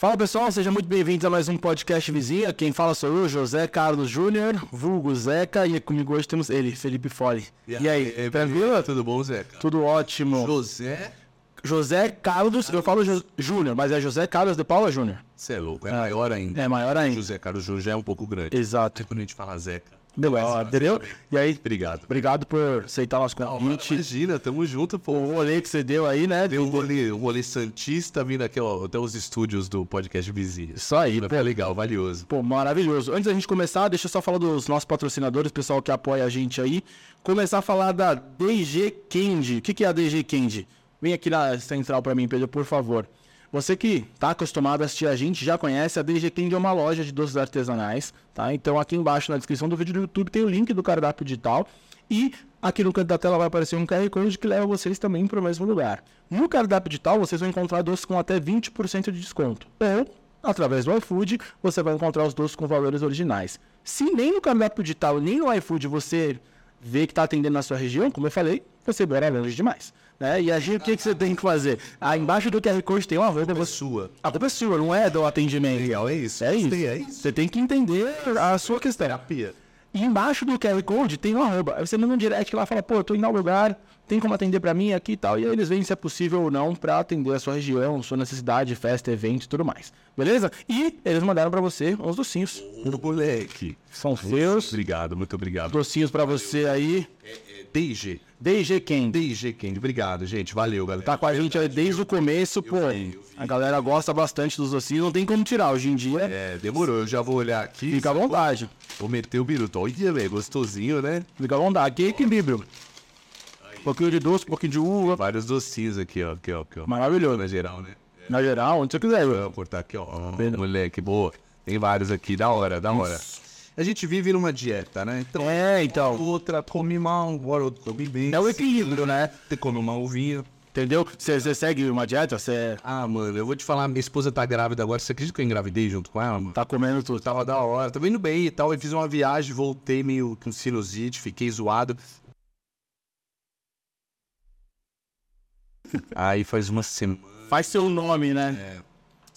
Fala pessoal, sejam muito bem-vindos a mais um podcast vizinha. Quem fala sou eu, José Carlos Júnior, vulgo Zeca, e comigo hoje temos ele, Felipe Fole. E aí, É, tranquilo? Tudo bom, Zeca? Tudo ótimo. José, José Carlos, eu falo Júnior, mas é José Carlos de Paula Júnior. você é louco, é maior ainda. É maior ainda. José Carlos Júnior já é um pouco grande. Exato. Quando a gente fala Zeca. Deu, ó, entendeu? E aí, Obrigado. obrigado por aceitar nosso convite. Imagina, tamo junto, pô. O rolê que você deu aí, né? Tem um rolê, um rolê santista vindo aqui, ó, até os estúdios do podcast Vizinhos. Isso aí, pô. É legal, valioso. Pô, maravilhoso. Antes da gente começar, deixa eu só falar dos nossos patrocinadores, pessoal que apoia a gente aí. Começar a falar da DG Candy. O que, que é a DG Candy? Vem aqui na central pra mim, Pedro, por favor. Você que tá acostumado a assistir a gente, já conhece, a DG Candy é uma loja de doces artesanais, tá? Então aqui embaixo na descrição do vídeo do YouTube tem o link do cardápio digital. E aqui no canto da tela vai aparecer um QR Code que leva vocês também para o mesmo lugar. No cardápio digital, vocês vão encontrar doces com até 20% de desconto. Ou, através do iFood, você vai encontrar os doces com valores originais. Se nem no cardápio digital, nem no iFood você vê que está atendendo na sua região, como eu falei, você é longe demais. Né? E aí, o que, que você tem que fazer? Ah, embaixo do QR Code tem uma. É Você... sua. A culpa é sua, não é do atendimento. Legal, é isso. É isso. É isso. Você tem que entender a sua questão. Terapia. E embaixo do QR Code tem um arroba. Aí você manda um direct lá e fala, pô, eu tô em tal lugar, tem como atender pra mim aqui e tal. E aí eles veem se é possível ou não pra atender a sua região, sua necessidade, festa, evento e tudo mais. Beleza? E eles mandaram pra você uns docinhos. Ô, moleque. São seus. Obrigado, muito obrigado. Docinhos pra você aí. DG. DG Candy. DG Candy. Obrigado, gente. Valeu, galera. Tá com a gente desde o começo, pô. vi, eu vi. A galera gosta bastante dos docinhos, não tem como tirar. Hoje em dia, É, demorou. Eu já vou olhar aqui. fica à vontade. Vou meter o biruto. Olha, velho, gostosinho, né? Fica à vontade. Aqui é equilíbrio. Um pouquinho de doce, um pouquinho de uva. Vários docinhos aqui, ó. Aqui, ó, aqui, ó. Maravilhoso. Na geral, né? Na geral, onde você quiser. viu? Vou cortar aqui, ó. Ó, Moleque, boa. Tem vários aqui, da hora, da hora. A gente vive numa dieta, né? Então, É, então. outra come mal, agora outra come bem. É o equilíbrio, né? Você come uma uvinha. Entendeu? Você você segue uma dieta, você Ah, mano, eu vou te falar, minha esposa tá grávida agora. Você acredita que eu engravidei junto com ela, mano? tá comendo tudo. Tava da hora, tava indo bem e tal. Eu fiz uma viagem, voltei meio com sinusite, fiquei zoado. Aí faz uma semana. Faz seu nome, né? É.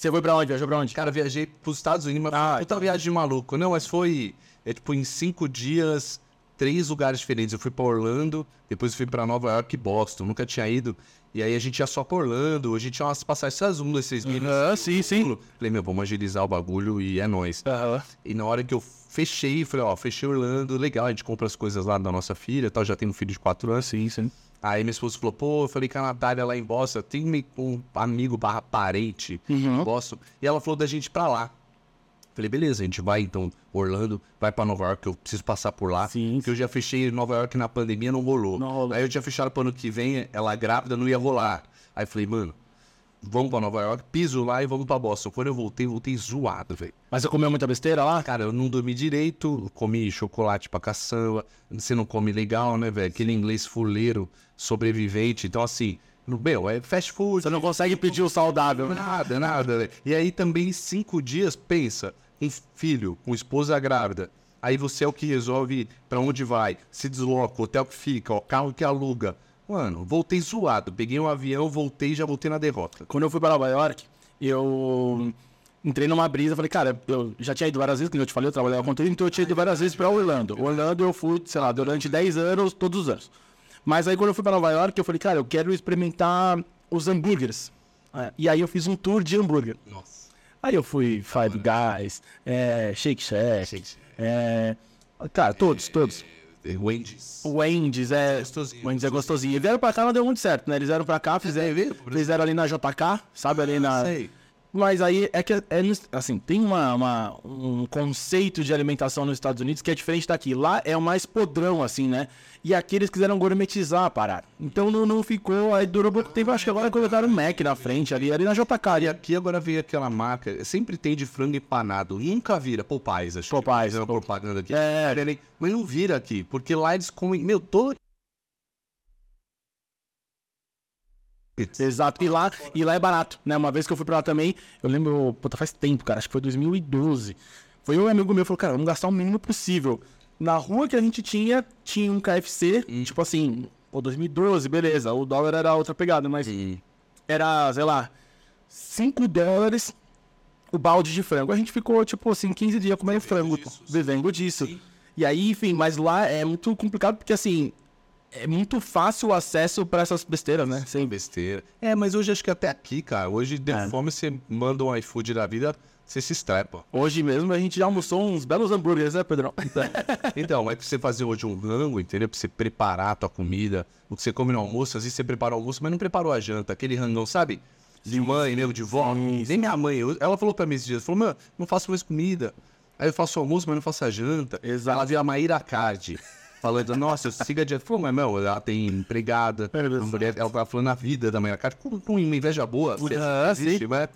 Você foi pra onde? Viajou pra onde? Cara, viajei pros Estados Unidos, mas Ah, foi outra viagem de maluco. Não, mas foi, é, tipo, em cinco dias, três lugares diferentes. Eu fui pra Orlando, depois eu fui pra Nova York e Boston. Nunca tinha ido. E aí a gente ia só pra Orlando, a gente tinha umas passagens, essas um desses mil. Ah, sim, sim. Falei, meu, vamos agilizar o bagulho e é nóis. Aham. E na hora que eu fechei, falei, ó, fechei Orlando, legal, a gente compra as coisas lá da nossa filha tal, já tem um filho de quatro anos. Sim, sim. Aí minha esposa falou, pô, eu falei com a Natália lá em Boston, tem que um amigo barra parente Uhum. em Boston, e ela falou da gente ir pra lá. Falei, beleza, a gente vai então, Orlando, vai pra Nova York, eu preciso passar por lá. Sim. Porque eu já fechei Nova York na pandemia, não rolou. Não rolou. Aí eu tinha fechado pro ano que vem, ela grávida, não ia rolar. Aí falei, mano, vamos pra Nova York, piso lá e vamos pra Boston. Quando eu voltei, voltei zoado, velho. Mas você comeu muita besteira lá? Cara, eu não dormi direito, comi chocolate pra caçamba, você não come legal, né, velho? Aquele inglês fuleiro, sobrevivente. Então, assim, no, meu, é fast food. Você não consegue pedir o saudável. né? Nada, nada, velho. E aí também, cinco dias, pensa, um filho, com esposa grávida. Aí você é o que resolve pra onde vai, se desloca, o hotel que fica, o carro que aluga. Mano, voltei zoado. Peguei um avião, voltei e já voltei na derrota. Quando eu fui pra Nova York, eu entrei numa brisa, falei, cara, eu já tinha ido várias vezes, como eu te falei, eu trabalhava com tudo, então eu tinha ido várias vezes pra Orlando. Orlando eu fui, sei lá, durante 10 anos, todos os anos. Mas aí quando eu fui pra Nova York, eu falei, cara, eu quero experimentar os hambúrgueres. É, e aí eu fiz um tour de hambúrguer. Nossa. Aí eu fui Five Guys, é, Shake Shack, é, cara, todos, todos. Wendy's. O Wendy's é. Gostosinho. Wendy's é gostosinho. E vieram pra cá, não deu muito certo, né? Eles vieram pra cá, fizeram, Brasil? fizeram ali na JK, sabe? Ali na. Sei. Mas aí é que, é, assim, tem uma, uma- um conceito de alimentação nos Estados Unidos que é diferente daqui. Lá é o mais podrão, assim, né? E aqui eles quiseram gourmetizar a parada. Então não, não ficou, aí durou pouco tempo. Acho que agora colocaram o Mac na frente ali, ali na JK. E aqui agora veio aquela marca, sempre tem de frango empanado, nunca vira Popeyes, acho que é propaganda aqui. É. Mas não vira aqui, porque lá eles comem, meu, todo... Exato. E lá, e lá é barato, né? Uma vez que eu fui pra lá também, eu lembro, puta, faz tempo, cara, acho que foi 2012. Foi um amigo meu falou, cara, vamos gastar o mínimo possível. Na rua que a gente tinha, tinha um KFC, tipo assim, pô, 2012, beleza, o dólar era outra pegada, mas era, sei lá, 5 dólares o balde de frango. A gente ficou, tipo assim, 15 dias comendo frango, disso, vivendo disso. E aí, enfim, mas lá é muito complicado porque, assim, é muito fácil o acesso pra essas besteiras, né? Sem besteira. É, mas hoje acho que até aqui, cara. Hoje, de É. fome, você manda um iFood da vida, você se estrepa. Hoje mesmo a gente já almoçou uns belos hambúrgueres, né, Pedrão? Então, é pra você fazer hoje um rango, entendeu? Pra você preparar a tua comida. O que você come no almoço, às vezes você prepara o almoço, mas não preparou a janta. Aquele rangão, sabe? De mãe, mesmo, de vó. Sim, Nem minha mãe. eu- ela falou pra mim esses dias, falou, mano, não faço mais comida. Aí eu faço o almoço, mas não faço a janta. Exato. Ela viu a Maíra Card. Falando, nossa, eu sigo a dieta. Falou, mas, meu, ela tem empregada. É mulher, ela tava falando a vida da Maíra Card com, com uma inveja boa. você Ah, existe, mas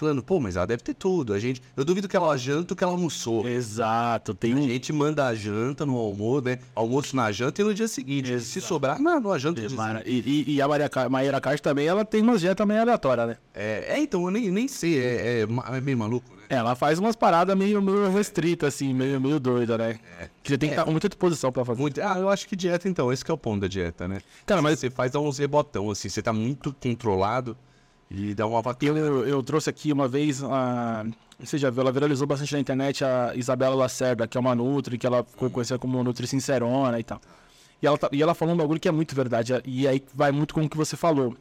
Falando, pô, mas ela deve ter tudo. A gente, eu duvido que ela janta o que ela almoçou. Exato, tem A gente manda a janta no almoço, né? Almoço na janta e no dia seguinte. Se sobrar, não, não, a janta. E, e- e a Maria, Maíra Card também, ela tem umas dietas meio aleatórias, né? É, é, então, eu nem, nem sei, é, é, é meio maluco, né? Ela faz umas paradas meio, meio restritas, assim, meio, meio doida, né? Que você tem que estar com muita disposição pra fazer. Muito, ah, eu acho que dieta, então, esse que é o ponto da dieta, né? Cara, mas Você faz dar uns rebotão, assim, você tá muito controlado e dá uma eu, eu trouxe aqui uma vez, a, você já viu, ela viralizou bastante na internet, a Isabela Lacerda, que é uma Nutri, que ela ficou conhecida como Nutri Sincerona e tal. E ela, tá- e ela falou um bagulho que é muito verdade, e aí vai muito com o que você falou.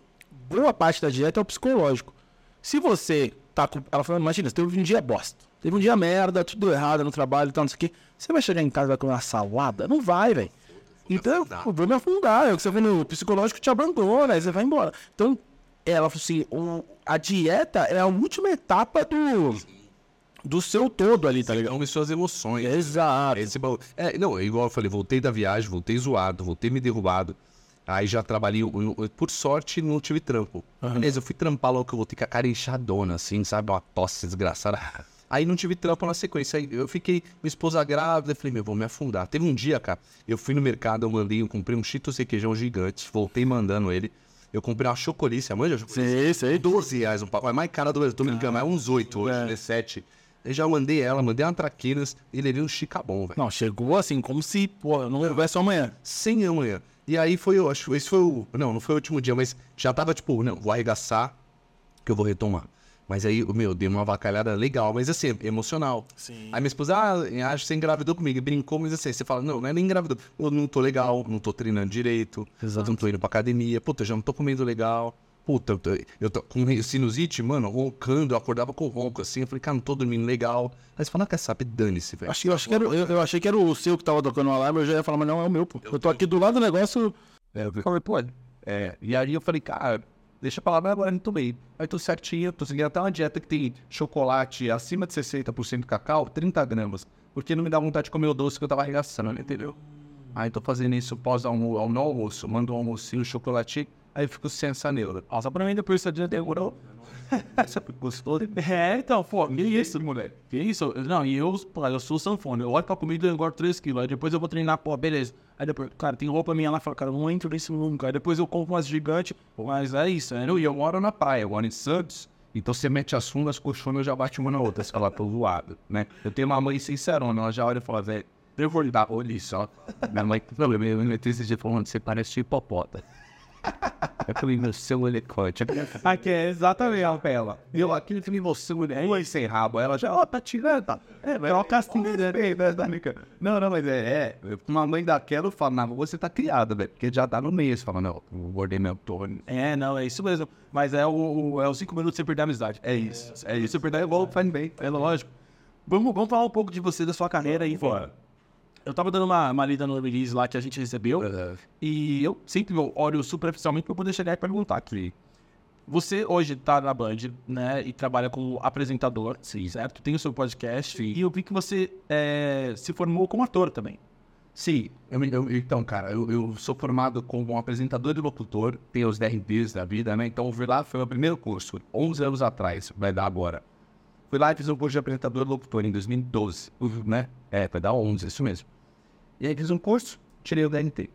Boa parte da dieta é o psicológico. Se você tá com. Ela falou, imagina, você teve um dia bosta. Teve um dia merda, tudo errado no trabalho e tal, não sei o quê. Você vai chegar em casa e vai comer uma salada? Não vai, velho. Então, eu vou me afundar. É o que você vê no psicológico te abandona, aí você vai embora. Então, ela falou assim: a dieta é a última etapa do, do seu todo ali, tá ligado? Então, suas emoções. Exato. Esse. É, não, é igual eu falei, voltei da viagem, voltei zoado, voltei me derrubado. Aí já trabalhei, eu- eu- por sorte não tive trampo. Beleza, eu fui trampar logo que eu voltei com a cara inchadona, assim, sabe? Uma tosse desgraçada. Aí não tive trampo na sequência. Aí eu fiquei, minha esposa grávida, falei, meu, vou me afundar. Teve um dia, cara, eu fui no mercado, eu mandei, eu comprei um Cheetos requeijão gigante, voltei mandando ele. Eu comprei uma chocolice, manja? Sei, sei. 12 reais um pacote. É mais cara do Brasil, tô me mas é uns 8 hoje, É. né? 7. Eu já mandei ela, mandei uma traquinas e levei um chicabom, velho. Não, chegou assim, como se, pô, não houvesse amanhã. Sem amanhã. E aí foi, eu acho, esse foi o. Não, não foi o último dia, mas já tava tipo, não, vou arregaçar, que eu vou retomar. Mas aí, meu, dei uma avacalhada legal, mas assim, emocional. Sim. Aí minha esposa, ah, acho que você engravidou comigo, brincou, mas assim, você fala, não, não é nem engravidou. Eu não tô legal, não tô treinando direito, Exato. não tô indo pra academia, puta, já não tô comendo legal. Puta, eu tô, eu tô com sinusite, mano, roncando, eu acordava com ronco assim, eu falei, cara, não tô dormindo legal. Aí você fala, ah, quer saber, dane-se, velho. Acho eu, acho que era, eu, eu achei que era o seu que tava tocando o alarme, eu já ia falar, mas não, é o meu, pô. Eu tô aqui do lado do negócio. É, eu falei, pô, é. E aí eu falei, cara, deixa pra lá, mas agora não tomei. Aí tô certinho, tô seguindo até uma dieta que tem chocolate acima de 60% cacau, 30 gramas. Porque não me dá vontade de comer o doce que eu tava arregaçando, entendeu? Aí tô fazendo isso pós almo ao almoço, mando um almocinho, chocolate, aí eu fico sem essa neura. Nossa, pra mim depois esse dia demorou. Você gostou? É, então, pô, que isso, moleque? Que isso? Não, e eu, pô, eu sou sanfone. Eu olho pra comida e eu engordo 3 quilos. Aí depois eu vou treinar, pô, beleza. Aí depois, cara, tem roupa minha lá, fala, cara, eu não entro nisso nunca. Aí depois eu compro umas gigantes, mas é isso, né? E eu moro na praia, eu moro em Santos. Então você mete as fundas, colchonas, já bate uma na outra. Você fala, tô zoado, né? Eu tenho uma mãe sincerona, ela já olha e fala, velho, eu vou lhe dar, olha só. Minha mãe, meu, meu, meu, esse dia falando, você parece hipopota. Eu falei, meu, seu elefante. Aqui é exatamente a pela. Eu, aquele filme, você, mulher, sem rabo. Ela já, ó, tá tirando, tá. É, mas é uma castinha, né? Não, não, mas é, é. Uma mãe daquela, eu falo, não, você tá criada, velho. Porque já tá no meio. Você fala, não, eu guardei meu torno. É, não, é isso mesmo. Mas é o, o- é os 5 minutos sem perder a amizade. É isso. É isso. Você perder é igual faz bem. É lógico. Vamos, vamos falar um pouco de você, da sua carreira aí, fora. Eu tava dando uma, uma lida no release lá que a gente recebeu. E eu sempre olho superficialmente pra poder chegar e perguntar aqui. Você hoje tá na Band, né? E trabalha como apresentador, certo? Tem o seu podcast. E eu vi que você é, se formou como ator também. Sim, eu, eu- então, cara, eu, eu sou formado como um apresentador e locutor, tenho os DRBs da vida, né? Então, eu fui lá, foi o meu primeiro curso, 11 anos atrás, vai dar agora. Fui lá e fiz um curso de apresentador e locutor em 2012, né? É, vai dar 11, isso mesmo. E aí fiz um curso, tirei o DRT.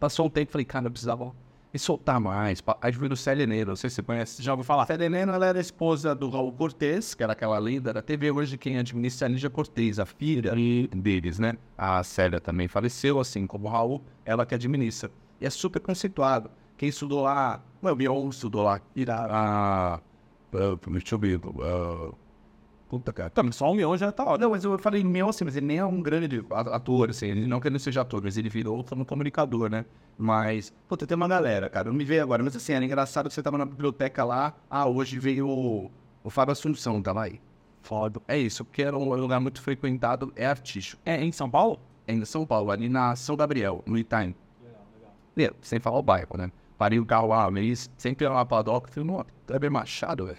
Passou um tempo, falei, cara, eu precisava me soltar mais. Aí fui no Célia Neiro, não sei se você conhece. Já ouviu falar? A Célia Neiro, ela era esposa do Raul Cortez, que era aquela lenda da TV. Hoje quem administra é a Lígia Cortez, a filha deles, né? A Célia também faleceu, assim como o Raul, ela que administra. E é super conceituado. Quem estudou lá, o Mion estudou lá. Irado. A, a, deixa eu ver, a Puta, cara. Tá, mas só um milhão já tá ótimo. Não, mas eu falei meu assim, mas ele nem é um grande ator, assim, ele não que ele não seja ator, mas ele virou como comunicador, né? Mas, puta, tem uma galera, cara, não me veio agora, mas assim, era engraçado que você tava na biblioteca lá, ah, hoje veio o, o Fábio Assunção, tava aí. Foda. É isso, porque era um lugar muito frequentado, é artístico. É em São Paulo? É em São Paulo, ali na São Gabriel, no Itaim. É, sem falar o bairro, né? Parei o carro lá, mas sempre era uma padoca, falei, não, Kleber Machado, velho.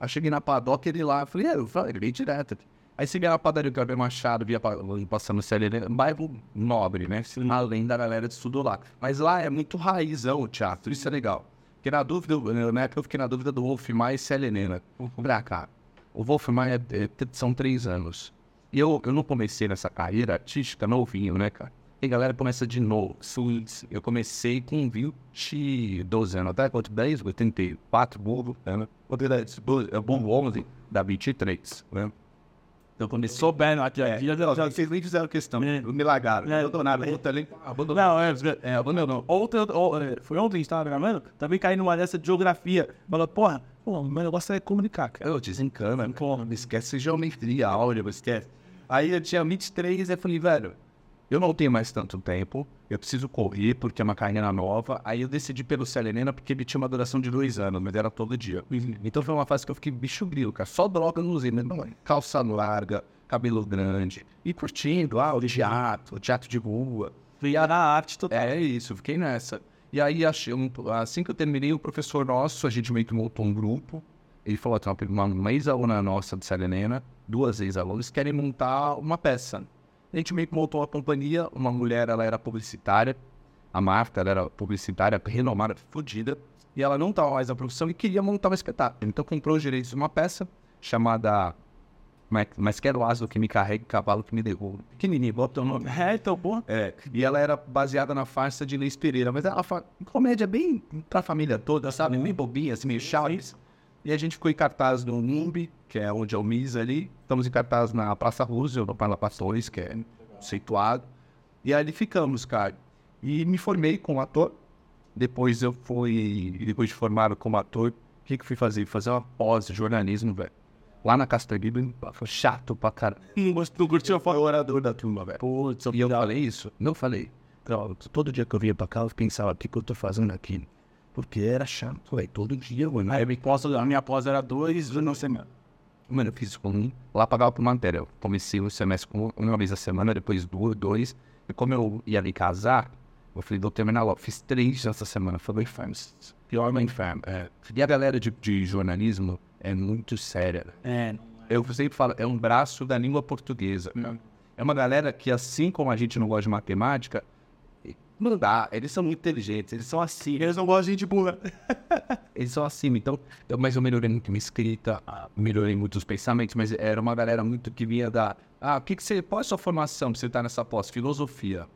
Aí cheguei na padoca, ele lá, falei, é, eu falei, ele veio direto. Aí cheguei na padaria do Kleber Machado, via pa- passando o CLN, bairro nobre, né? Além da galera de estudo lá. Mas lá é muito raizão o teatro, isso é legal. Fiquei na dúvida, na época eu fiquei na dúvida do Wolf Maia e CLN, né? Pra cá. O Wolf Maia é- é- são três anos. E eu, eu não comecei nessa carreira artística novinho, né, cara? E a galera começa de novo. Eu comecei com 22 anos, até quanto? 10, 84, burro, né? Quanto é isso? Bu- é burro 11, dá 23, né? Então comecei... Souberam aqui. É, aqui já, já- já, vocês nem fizeram questão, É. me largaram. É. Abandonaram, abandonaram, abandonaram. Não, é, é, abandonou. Eu- ou, é, foi ontem que a gente tava gravando, também caí numa dessa de geografia. Falou, porra, pô, o meu negócio é comunicar, cara. Eu desencana, não esquece geometria, áurea, esquece. Aí eu tinha 23 e eu falei, velho, eu não tenho mais tanto tempo, eu preciso correr porque é uma carreira nova. Aí eu decidi pelo Selenena porque ele tinha uma duração de dois anos, mas era todo dia. Então foi uma fase que eu fiquei bicho grilo, cara. Só droga não usei, mas não, calça larga, cabelo grande. E curtindo, ah, o teatro, o teatro de rua. Via na arte total. É isso, fiquei nessa. E aí, achei assim que eu terminei, o professor nosso, a gente meio que montou um grupo. Ele falou: tem uma, uma ex-aluna nossa de Serenena, duas ex-alunas, querem montar uma peça. A gente meio que montou uma companhia, uma mulher, ela era publicitária, a Marta, ela era publicitária, renomada, fodida, e ela não estava mais na profissão e queria montar um espetáculo. Então comprou os direitos de uma peça chamada Mas, quero asa que me carregue, cavalo que me derruba. Pequenininho, bota o nome. É, então, porra. É, e ela era baseada na farsa de Inês Pereira, mas uma fa- comédia bem pra família toda, sabe? Bem bobinha, assim, meio chaves. E a gente ficou em cartaz no NUMB, que é onde é o MIS ali. Estamos em cartaz na Praça Roosevelt, no Parla Passões, que é conceituado. E ali ficamos, cara. E me formei como ator. Depois eu fui, depois de formado como ator, o que que eu fui fazer? Fazer uma pós jornalismo, velho. Lá na Castanheira, foi chato pra caralho. Não curtiu a Foi foto? orador da turma, velho. Putz, E eu falei isso? Não falei. Não, todo dia que eu vinha pra cá, eu pensava, o que, que eu tô fazendo aqui? Porque era chato, velho. Todo dia, mano. Aí a minha pós, a minha pós era dois, não sei mesmo. Mano, eu fiz com um. Lá pagava por matéria. Eu comecei o semestre com uma vez a semana, depois duas, dois. E como eu ia ali casar, eu falei, vou terminar logo. Fiz três essa semana. Foi bem inferno. Pior bem inferno. É. E a galera de, de jornalismo é muito séria. É, Eu sempre falo, é um braço da língua portuguesa. É uma galera que, assim como a gente não gosta de matemática, não dá. Eles são muito inteligentes, eles são assim. eles não gostam de gente burra. Eles são acima, então, eu, mas eu melhorei muito minha escrita, ah, melhorei muito os pensamentos, mas era uma galera muito que vinha da. Ah, o que, que você. Qual é a sua formação pra você estar nessa pós? Filosofia.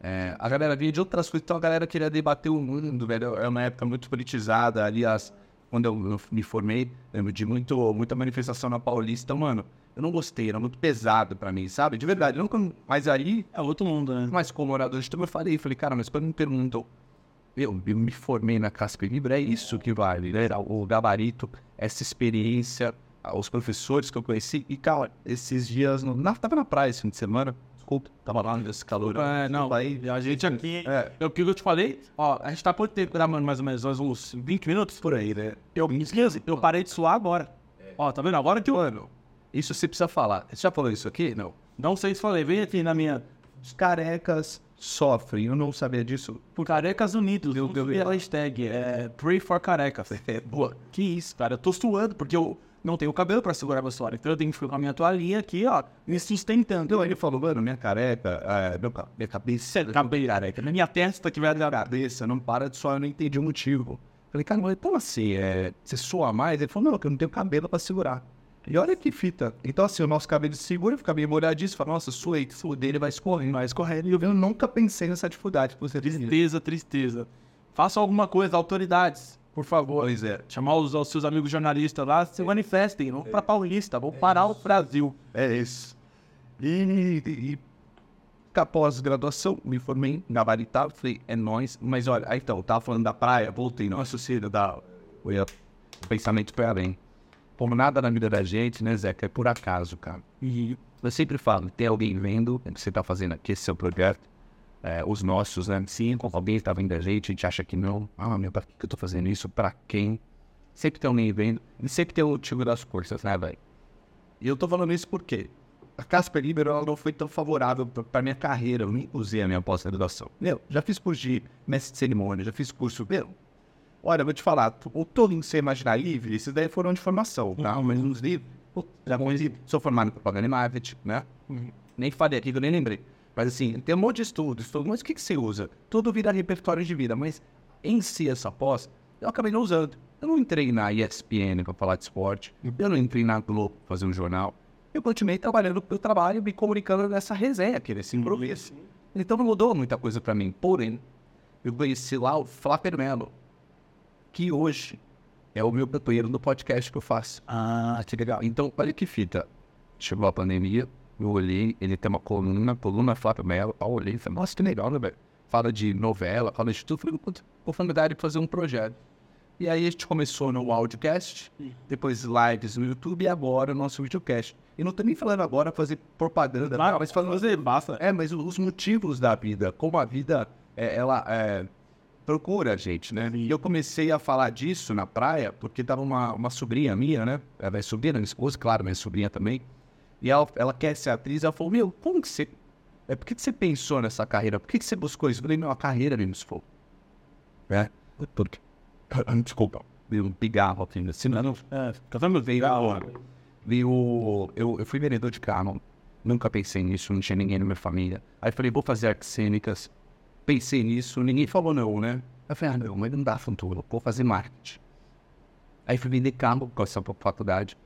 É, a galera vinha de outras coisas, então a galera queria debater o mundo, velho. É uma época muito politizada, aliás, quando eu, eu me formei, lembro de muito, muita manifestação na Paulista, mano. Eu não gostei, era muito pesado pra mim, sabe? De verdade, eu nunca. Mas aí, É outro mundo, né? mas como orador de turma, eu falei, falei, cara, mas quando me perguntam, eu, eu me formei na Casper Libre, é isso que vale, né? O gabarito, essa experiência, os professores que eu conheci. E, cara, esses dias, no, na, tava na praia esse fim de semana, desculpa, tava lá nesse calor. É, não, aí. a gente aqui, É. é o que eu te falei, ó, a gente tá por tempo gravando mais ou menos uns 20 minutos. Por aí, né? Eu, 15, eu parei de suar agora. Ó, tá vendo? Agora que eu, Mano, isso você precisa falar. Você já falou isso aqui? Não. não sei se falei, vem aqui na minha, Os carecas sofrem, eu não sabia disso. por Carecas Unidos, Meu eu Deus. vi a hashtag, é, Pray for Carecas. É, boa. Que isso, cara, eu tô suando, porque eu não tenho cabelo pra segurar meu suor, então eu tenho que ficar com a minha toalhinha aqui, ó, me sustentando. Então ele falou, mano, minha careca, é, meu, minha cabeça, cabelo careca, na minha testa que vai dar cabeça não para de suar, eu não entendi o motivo. Falei, cara, mas como assim? É, você sua mais? Ele falou, não, que eu não tenho cabelo pra segurar. E olha que fita. Então, assim, o nosso cabelo segura, fica meio molhadíssimo. Fala, nossa, suei, o dele vai escorrendo. Vai escorrendo. E eu, eu nunca pensei nessa dificuldade que você. Tristeza, tristeza. Faça alguma coisa, autoridades, por favor. Pois é. Chamar os, os seus amigos jornalistas lá, se manifestem, vamos pra Paulista, vamos parar o Brasil. É isso. E, e, e após graduação, me formei gabaritado, falei, é nóis. Mas olha, aí então, eu tava falando da praia, voltei, nossa, cedo, da o pensamento para além. Como nada na vida da gente, né, Zeca, é por acaso, cara. E eu sempre falo, tem alguém vendo o que você tá fazendo aqui, esse seu projeto, é, os nossos, né? Sim, alguém tá vendo a gente, a gente acha que não. Ah, meu, pra que eu tô fazendo isso? Pra quem? Sempre tem alguém vendo. E sempre tem o motivo das forças, né, velho? E eu tô falando isso porque a Casper Libero ela não foi tão favorável para minha carreira. Eu nem usei a minha pós-graduação. Meu, já fiz curso de mestre de cerimônia, já fiz curso. Meu, olha, vou te falar, o em ser imaginar livre, esses daí foram de formação, tá? Mas uns livros, já conheci, sou formado em propaganda e marketing, né? Nem falei aqui, que eu nem lembrei. Mas assim, tem um monte de estudo, estudo, mas o que, que você usa? Tudo vira repertório de vida, mas em si essa pós, eu acabei não usando. Eu não entrei na ESPN para falar de esporte, eu não entrei na Globo para fazer um jornal. Eu continuei trabalhando pelo trabalho, me comunicando nessa resenha aqui, nesse improviso. Então não mudou muita coisa para mim. Porém, eu conheci lá o Flávio Melo, que hoje é o meu companheiro no podcast que eu faço. Ah, que legal. Então, olha que fita. Chegou a pandemia, eu olhei, ele tem uma coluna, coluna Flávio Melo, eu olhei e falei, nossa, que legal, né, velho? Fala de novela, fala de tudo. Falei, oportunidade de fazer um projeto. E aí a gente começou no audiocast, depois lives no YouTube e agora o nosso videocast. E não tô nem falando agora fazer propaganda, Claro, não, mas falando fazer, basta. é, mas os motivos da vida, como a vida, é, ela é, procura a gente, né? E eu comecei a falar disso na praia, porque tava uma, uma sobrinha minha, né? Ela é sobrinha minha esposa, claro, minha sobrinha também. E ela, ela quer ser atriz, ela falou, meu, como que você... É, por que, que você pensou nessa carreira? Por que, que você buscou isso? Eu falei, não, a carreira me buscou. É, porque... Desculpa, veio um pigarro aqui, assim, não, É, cantando veio, veio eu, eu fui vendedor de carro, nunca pensei nisso, não tinha ninguém na minha família. Aí falei, vou fazer artes cênicas. Pensei nisso, ninguém falou não, né? Aí falei, ah, não, mas não dá futuro, vou fazer marketing. Aí fui vender carro com essa faculdade.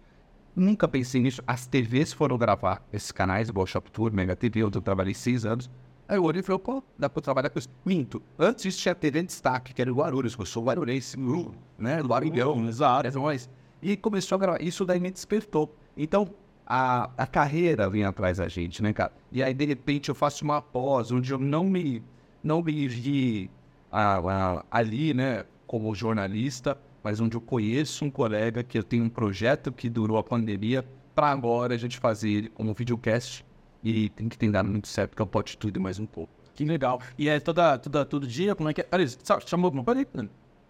Nunca pensei nisso. As TVs foram gravar esses canais, igual Shop Tour, Mega TV, onde eu trabalhei seis anos. Aí eu olhei e falei, pô, dá pra eu trabalhar com isso. Minto. Antes disso tinha TV em destaque, que era o Guarulhos, eu sou guarulhense, uh, né? Do Arigão, exato. Mas, e começou a gravar. Isso daí me despertou. Então, a, a carreira vem atrás da gente, né, cara? E aí, de repente, eu faço uma pós onde eu não me, não me vi ah, ah, ali, né, como jornalista, mas onde eu conheço um colega que eu tenho um projeto que durou a pandemia para agora a gente fazer ele como videocast e tem que ter dado muito certo que eu pote tudo e mais um pouco. Que legal. E é toda, toda, todo dia, como é que é? Sa- chamou, não peraí.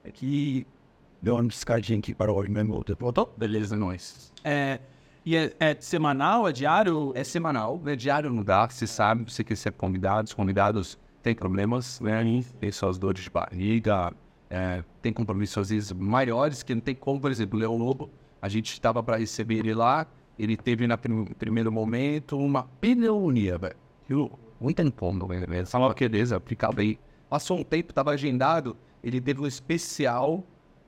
É que... Deu uma piscadinha aqui para o meu. Voltou? Beleza, nós. É, e é, é semanal, é diário? É semanal, né? Diário não dá, você sabe, você quer ser convidado, os convidados têm problemas, né? Tem suas dores de barriga, é, tem compromissos às vezes maiores que não tem como, por exemplo, o Leão Lobo, a gente estava para receber ele lá, ele teve na prim primeiro momento uma pneumonia, velho. Muito incômodo, velho. né? Falava que beleza, ficava aí. Passou um tempo, estava agendado, ele teve um especial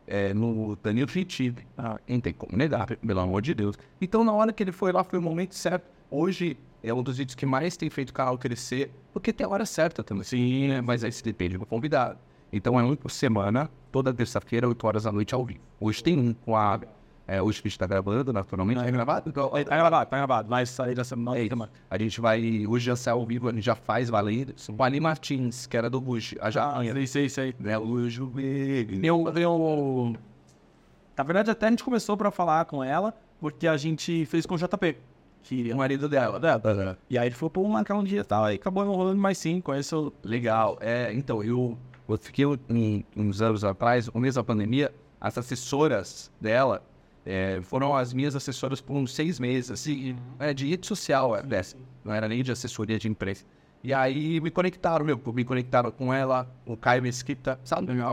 é, no Danilo Gentili. Ah, não tem como negar, pelo amor de Deus. Então, na hora que ele foi lá, foi o momento certo. Hoje é um dos vídeos que mais tem feito o canal crescer, porque tem a hora certa também. Sim, né? Mas aí se depende do convidado. Então, é um por semana, toda terça-feira, 8 horas da noite ao vivo. Hoje tem um com a. É, hoje que a gente tá gravando, naturalmente. É gravado? Então, Tá gravado, tá gravado. Vai sair da semana. é. A gente vai. Hoje já sai ao vivo, a gente já faz valendo. Com Ali Martins, que era do Bush. A já. Ah, sei, sei, sei. né? O joelho. Eu, eu... Na verdade, até a gente começou pra falar com ela, porque a gente fez com o JP. Que O marido dela. E aí ele falou, pô, marcar um dia e tal. Aí acabou enrolando, mas sim, conheço. Legal. É, então, eu, eu fiquei um- uns anos atrás, no mês da pandemia, as assessoras dela é, foram as minhas assessoras por uns seis meses, assim, é, de rede social, é, dessa. não era nem de assessoria de imprensa. E aí me conectaram, meu, me conectaram com ela, o Caio Mesquita, sabe, meu,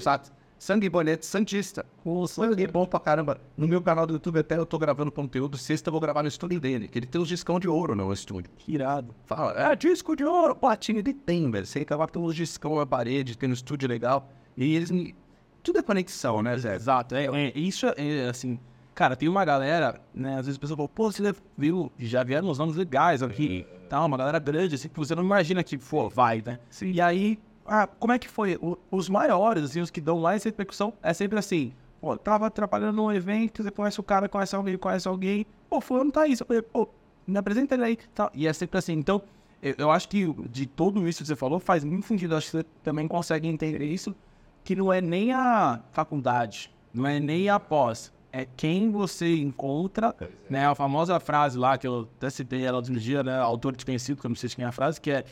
sabe? Sangue Bonete Santista. O sangue é bom pra caramba. No meu canal do YouTube até eu tô gravando conteúdo. Sexta eu vou gravar no estúdio dele, que ele tem os discão de ouro no estúdio. Que irado. Fala, é disco de ouro, platinha, ele tem, velho. Você acabar com os discão na parede, tem no estúdio legal. E eles. me- Tudo é conexão, né, Zé? Exato, é, é, isso é assim. Cara, tem uma galera, né? Às vezes a pessoa fala, pô, você viu, já vieram uns nomes legais aqui. Tá, uma galera grande, assim, que você não imagina que, pô, vai, né? E aí, ah, como é que foi? O- os maiores, assim, os que dão mais repercussão, é sempre assim, pô, tava trabalhando num evento, você conhece o cara, conhece alguém, conhece alguém, pô, fulano tá aí, você pô, me apresenta ele aí, tal. E é sempre assim, então, eu, eu acho que de tudo isso que você falou, faz muito sentido, acho que você também consegue entender isso, que não é nem a faculdade, não é nem a pós, é quem você encontra, né? A famosa frase lá, que eu até citei ela outro dia, né? Autor desconhecido, que eu não sei se quem é a frase, que é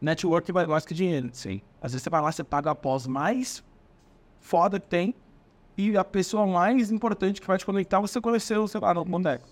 network vale mais que dinheiro. Sim. Às vezes você vai lá, você paga a pós mais foda que tem, e a pessoa mais importante que vai te conectar, você conheceu, sei lá, no boneco.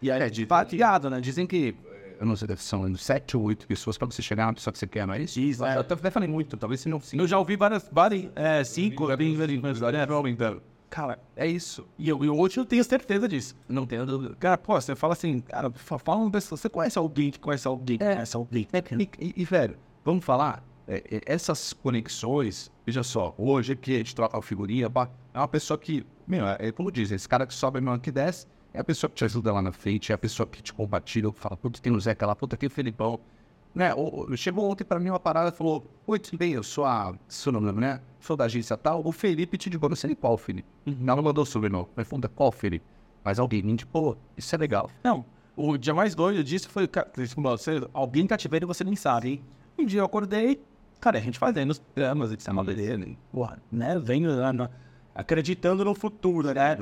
E aí, É, de- bateado, né? Dizem que, eu não sei, são sete ou oito pessoas pra você chegar na pessoa que você quer, não é isso? Isso, é. Eu até falei muito, talvez se não cinco. Eu já ouvi várias, várias é, cinco, bem, bem, bem, Vai aumentando. Cara, É isso. e eu, hoje eu tenho certeza disso. Não tenho dúvida. Cara, pô, você fala assim, cara, fa- fala uma pessoa, você conhece alguém que conhece alguém que É. conhece alguém? E, e- e, velho, vamos falar? é, é, essas conexões, veja só, hoje aqui a gente troca a figurinha, é uma pessoa que, meu, é, é como dizem, esse cara que sobe mesmo que desce, é a pessoa que te ajuda lá na frente, é a pessoa que te compartilha, que fala, puta, tem o Zeca lá, puta, tem o Felipão. Né? chegou ontem pra mim uma parada e falou, oi, tudo bem, eu sou a, seu nome, né? Sou da agência tal, o Felipe te indicou, não sei qual Felipe. Não mandou o sobrenome, mas funda qual Felipe? Mas alguém me indicou, isso é legal. Não, o dia mais doido disso foi, cara, você, alguém cativeiro e você nem sabe, hein? Um dia eu acordei, cara, a gente fazendo os dramas, etc. dele, porra, né? Vendo, lá na- acreditando no futuro, né?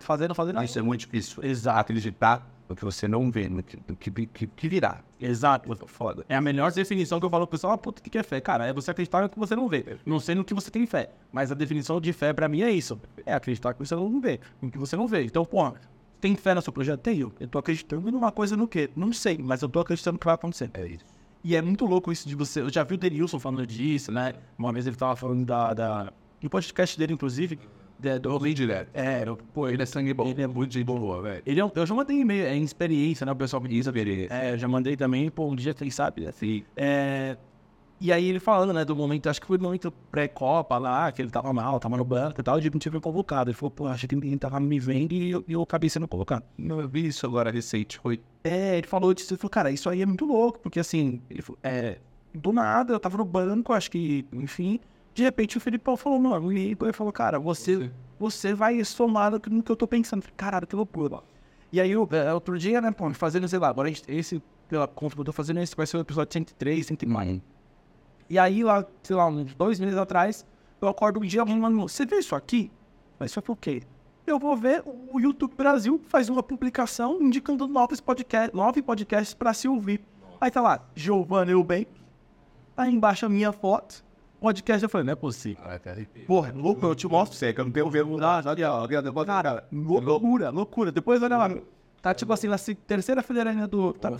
Fazendo, fazendo. Isso é muito difícil. Exato, Acreditar no que você não vê, no que, que, que, virá. exato. Foda. É a melhor definição que eu falo pro pessoal, ah, puta, o que que é fé? Cara, é você acreditar no que você não vê. Não sei no que você tem fé. Mas a definição de fé pra mim é isso. É acreditar que você não vê. No que você não vê. Então, pô, tem fé no seu projeto? Tenho. Eu tô acreditando numa coisa no quê? Não sei, mas eu tô acreditando que vai acontecer. É isso. E é muito louco isso de você. Eu já vi o Denilson falando disso, né? Uma vez ele tava falando da. da... No podcast dele, inclusive. De- do Bem direto. É, eu- pô, ele é sangue bom. Ele é muito de boa, velho. ele é um- eu já mandei e-mail, é experiência, né? O pessoal me diz. Experiência. É, eu já mandei também, pô, um dia quem sabe, né? Sim. É, e aí ele falando, né, do momento, acho que foi no momento pré-copa lá, que ele tava mal, tava no banco e tal, e de repente foi convocado. Ele falou, pô, achei que ninguém tava me vendo e eu, eu acabei sendo convocado. Eu vi isso agora recente. Foi. É, ele falou disso, ele falou, cara, isso aí é muito louco, porque assim, ele falou, é, do nada, eu tava no banco, acho que, enfim, de repente o Felipão falou, mano, e falou, cara, você, você vai somar no que eu tô pensando. Caralho, que loucura. E aí, é, outro dia, né, pô, fazendo, sei lá, agora gente, esse, pela conta que eu tô fazendo, esse vai ser o episódio 103, 104. E aí, lá, sei lá, uns dois meses atrás, eu acordo um dia, alguém mandou, você viu isso aqui? Mas é por quê? Eu vou ver, o YouTube Brasil faz uma publicação indicando novos podcasts, nove podcasts pra se ouvir. Aí tá lá, Giovanna Eubank. Aí embaixo a minha foto, podcast. Eu falei, não é possível. Porra, louco, eu te mostro você, que eu não tenho vergonha. Ah, olha, olha, cara, loucura, loucura. Depois olha lá, tá tipo assim, na terceira fileirinha do. Tá.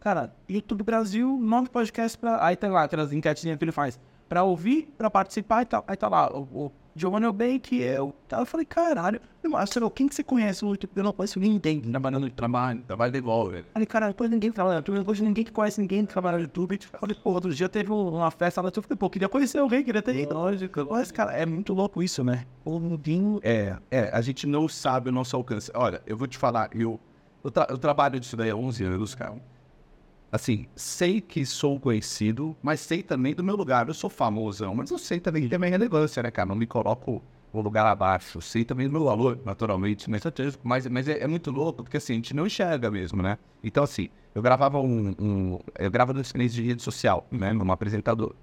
Cara, YouTube Brasil, nove podcasts pra. Aí tem lá aquelas enquetezinhas que ele faz. Pra ouvir, pra participar e tal. Aí tá lá, o, o Giovanni Eubank, eu. Tá, eu falei, caralho, Marcelo, quem que você conhece YouTube? Eu não conheço ninguém trabalhando no Trabalho, trabalho devolve, velho. Falei, cara, depois ninguém trabalha no YouTube, depois ninguém que conhece ninguém que trabalha no YouTube. Falei, pô, outro dia teve um- uma festa lá YouTube, falei, pô, queria conhecer alguém, queria ter ido. Lógico. Mas, cara, é muito louco isso, né? O Nudinho É, é, a gente não sabe o nosso alcance. Olha, eu vou te falar, eu, eu, tra- eu trabalho disso daí há 11 anos, cara. Assim, sei que sou conhecido, mas sei também do meu lugar. Eu sou famosão, mas eu sei também que tem a minha relevância, né, cara? Não me coloco no lugar abaixo. Sei também do meu valor, naturalmente, né? Mas, mas é, é muito louco, porque assim, a gente não enxerga mesmo, né? Então, assim, eu gravava um. um eu gravava no experiência de rede social, né? Num apresentador.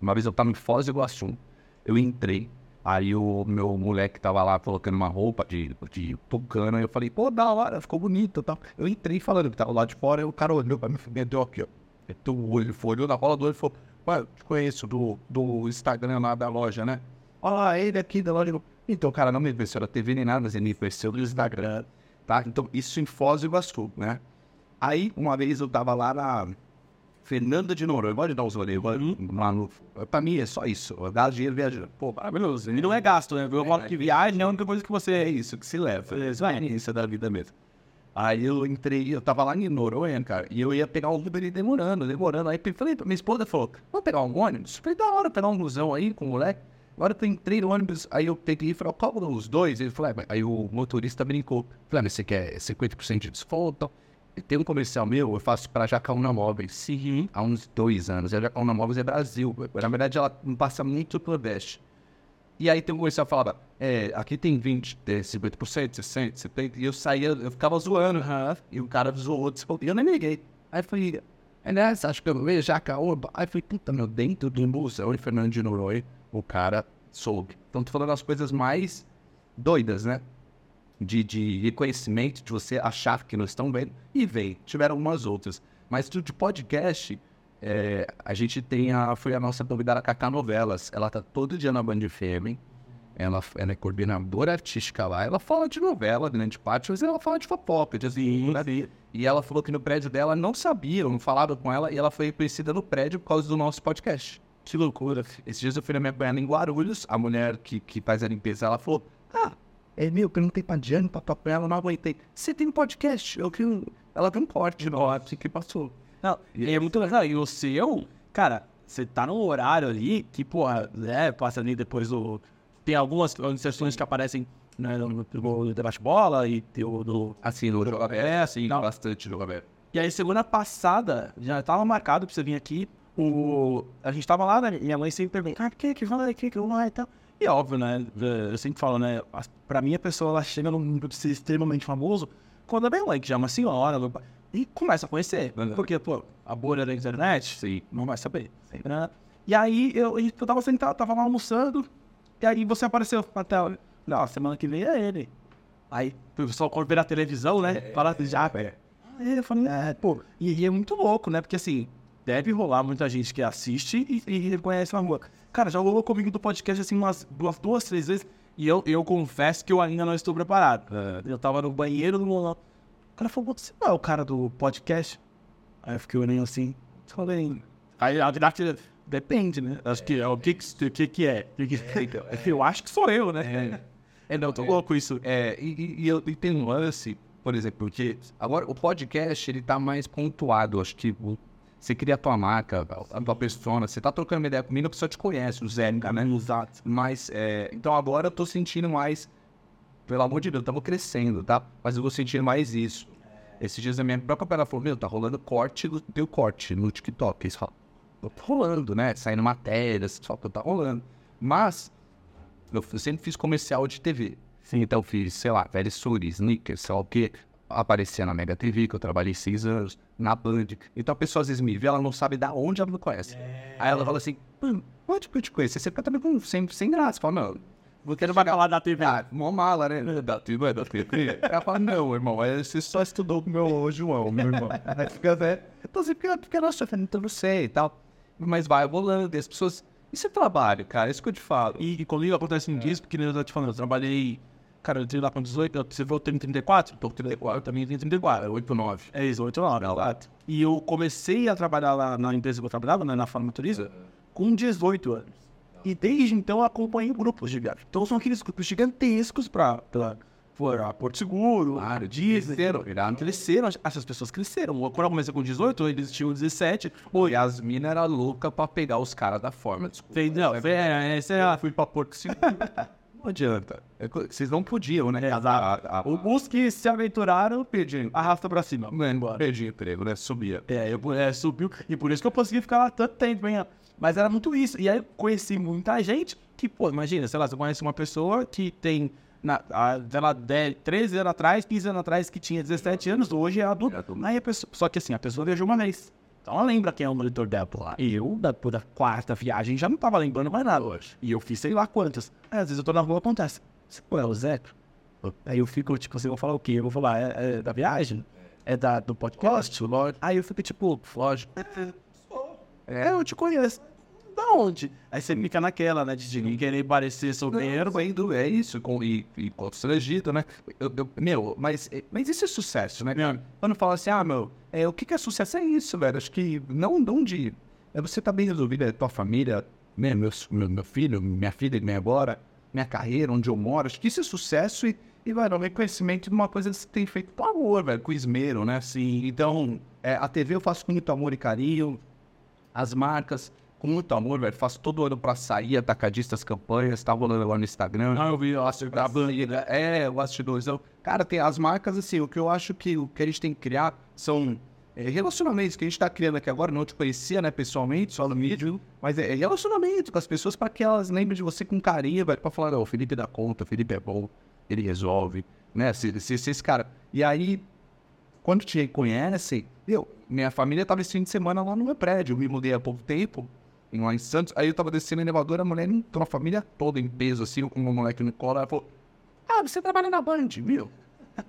Uma vez eu tava em Foz do Iguaçu, eu entrei, aí o meu moleque tava lá colocando uma roupa de, de tucano, aí eu falei, pô, da hora, ficou bonito e tal. Eu entrei falando que tava lá de fora, aí o cara olhou pra mim e meteu aqui, ó. Meteu o olho, foi, olhou na rola do olho e falou, ué, eu te conheço do, do Instagram lá da loja, né? Olha ele aqui da loja. Então, o cara não me conheceu da TV nem nada, mas ele me conheceu do Instagram, tá? Então, isso em Foz do Iguaçu, né? Aí, uma vez eu tava lá na Fernanda de Noronha, pode dar uns rolês, lá no... Pra mim é só isso, eu gasto dinheiro viajando. Pô, maravilhoso. E não é gasto, né? Eu falo que viagem é a única coisa que você. é isso que se leva. É experiência da vida mesmo. Aí eu entrei, eu tava lá em Noronha, cara, e eu ia pegar um Uber e demorando, demorando. Aí falei, minha esposa falou, vamos pegar um ônibus? Eu falei, da hora, pegar um busão aí com o moleque. Agora eu entrei no ônibus, aí eu peguei e falei, qual os dois? Ele falou, "É, mas-" aí o motorista brincou. Falei, "Ah, mas você quer 50% de desconto? Tem um comercial meu, eu faço pra Jacaúna Móveis. Sim. Há uns dois anos. A Jacaúna Móveis é Brasil. Na verdade, ela não passa muito pro Nordeste. E aí tem um comercial que falava, é, aqui tem 20, é, 50%, 60%, 70%, e eu saía, eu ficava zoando, e o cara zoou, e eu nem liguei. Aí eu falei, é nessa, acho que eu vejo Jacaúba. Aí eu falei, puta, meu, dentro do busão em Fernando de Noronha, o cara soube. Então tô falando as coisas mais doidas, né? De, de reconhecimento, de você achar que não estão vendo. E vem. Tiveram umas outras. Mas de de podcast, é, a gente tem a. Foi a nossa convidada Cacá Novelas. Ela tá todo dia na Band FM. Ela, ela é coordenadora artística lá. Ela fala de novela, grande parte, mas ela fala de fofoca, de assim, né? E ela falou que no prédio dela não sabiam, não falavam com ela, e ela foi reconhecida no prédio por causa do nosso podcast. Que loucura. Esses dias eu fui na minha banheira em Guarulhos, a mulher que, que faz a limpeza, ela falou, ah, é meu, que eu não tenho padiano pra papai, ela não aguentei. Você tem um podcast? Eu que Ela tem um corte no assim que passou. Não, e é muito legal. E o seu, cara, você tá num horário ali que, porra, é, passa ali depois do. Tem algumas inserções que aparecem né, no, no debate bola e tem o do. Assim, no jogo aberto, É, assim, não. bastante jogo aberto. E aí, semana passada, já tava marcado pra você vir aqui. O... A gente tava lá, né? Minha mãe sempre pergunta, ah, que que vai, que que vai e tal. E óbvio, né? Eu sempre falo, né? Pra mim, a pessoa ela chega num nível de ser extremamente famoso quando minha mãe, que já é uma senhora, e começa a conhecer. Uhum. Porque, pô, a bolha da internet, sim, não vai saber. né? E aí, eu, eu tava sentado, tava lá almoçando, e aí você apareceu na tela. Não, semana que vem é ele. Aí, o pessoal quando vê na televisão, né? Fala já, velho. Aí eu falei, é, pô, e, e é muito louco, né? Porque assim, deve rolar muita gente que assiste e, e reconhece uma rua. Cara, já rolou comigo do podcast assim umas duas, duas três vezes. E eu, eu confesso que eu ainda não estou preparado. Eu tava no banheiro do meu. O cara falou, você não é o cara do podcast? Aí eu fiquei olhando assim, falei. Aí a verdade depende, né? Acho que é o que que, o que, que é. É? Eu acho que sou eu, né? É, não, tô louco isso. É, e, e- e eu tem um lance, por exemplo, porque agora o podcast ele tá mais pontuado. Acho que você cria a tua marca, a tua persona, você tá trocando uma ideia comigo, a pessoa te conhece, o Zé, né? Exato. Mas, é, então agora eu tô sentindo mais, pelo amor de Deus, estamos crescendo, tá? Mas eu vou sentindo mais isso. Esses dias a minha própria pera falou, meu, tá rolando corte do teu corte no TikTok. Eles falam, rolando, né? Saindo matérias, só que tá rolando. Mas, eu sempre fiz comercial de TV. Sim. Então eu fiz, sei lá, velho Suri, Snickers, sei lá o quê. Aparecia na Mega TV, que eu trabalhei seis anos, na Band. Então a pessoa às vezes me vê, ela não sabe da onde ela me conhece. Aí ela fala assim, "Pô, onde que eu te conheço? Você fica também com, sem, sem graça. Fala, não, Você não vai falar da TV. ah, mó mala, né? Da TV, é da TV. Ela fala, não, irmão, é, você só estudou com o meu João, meu irmão. Aí fica, né? Então você fica, fica nossa, eu não sei e tal. Mas vai rolando, e as pessoas... Isso é trabalho, cara, isso que eu te falo. E, e comigo acontece muito isso, porque eu tô te falando, eu trabalhei. Cara, eu entrei lá com 18, eu- você viu, eu tenho 34? Tô com 34, eu também tenho 34. 8, 9. É isso, 8 9, exato. E eu comecei a traballar lá na empresa que eu trabalhava, né, na Farmaturismo, com 18 anos. E desde então eu acompanhei grupos de viagem. Então são aqueles grupos gigantescos pra, pra, pra Porto Seguro, Claro, Disney. cresceram, viraram. Cresceram, essas pessoas cresceram. Quando eu comecei com 18, eles tinham 17. Pô, e as minas eram loucas pra pegar os caras da forma, desculpa. Fez, não, é, é, é a, fui pra Porto Seguro. não adianta. É Vocês não podiam, né? Exato. A- a- a- Os que se aventuraram, perdi. Arrasta pra cima. Mano, perdi emprego, né? Subia. É, eu, é, subiu. E por isso que eu consegui ficar lá tanto tempo, hein? Mas era muito isso. E aí eu conheci muita gente que, pô, imagina, sei lá, você conhece uma pessoa que tem, na, a, sei lá, 10, 13 anos atrás, 15 anos atrás, que tinha 17 anos, hoje é adulto. É adulto. Aí a pessoa, só que assim, a pessoa viajou uma vez. Então ela lembra quem é o monitor dela. E eu, da, da quarta viagem, já não tava lembrando mais nada. E eu fiz sei lá quantas. Aí, às vezes eu tô na rua, acontece. Você, pô, é o Zé? Aí eu fico, tipo, assim, eu vou falar o quê? Eu vou falar, é, é da viagem? É da, do podcast? Aí eu fico, tipo, lógico. É, eu te conheço. Da onde? Aí você fica naquela, né? De de querer parecer solteiro. Vendo, é isso, com, e, e constrangido, né? Eu, eu- meu, mas, mas isso é sucesso, né? É. Quando fala assim, ah, meu, é, o que, que é sucesso? É isso, velho. Acho que não, não de. É você tá bem resolvido, é tua família, né? Meu, meu, meu filho, minha filha, minha agora, minha carreira, onde eu moro. Acho que isso é sucesso e, e velho, o reconhecimento de uma coisa que você tem feito com amor, velho, com esmero, né? Assim, então, é, a TV eu faço com muito amor e carinho as marcas com muito amor, velho. Faço todo ano pra sair, atacadistas, campanhas, tá rolando agora no Instagram. Ah, eu vi, eu acho Da bandeira, é, o bastidores. Cara, tem as marcas, assim, o que eu acho que o que a gente tem que criar são é, relacionamentos que a gente tá criando aqui agora. Não te conhecia, né, pessoalmente, só no vídeo, mas é, é relacionamento com as pessoas para que elas lembrem de você com carinho, velho, pra falar, não, o Felipe dá conta, o Felipe é bom, ele resolve, né, se, se, se esse cara. E aí, quando te reconhecem, eu, minha família tava esse fim de semana lá no meu prédio, eu me mudei há pouco tempo, em lá em Santos, aí eu tava descendo o elevador, a mulher entrou, a família toda em peso, assim, com um moleque no colo, ela falou, Ah, você trabalha na Band, viu?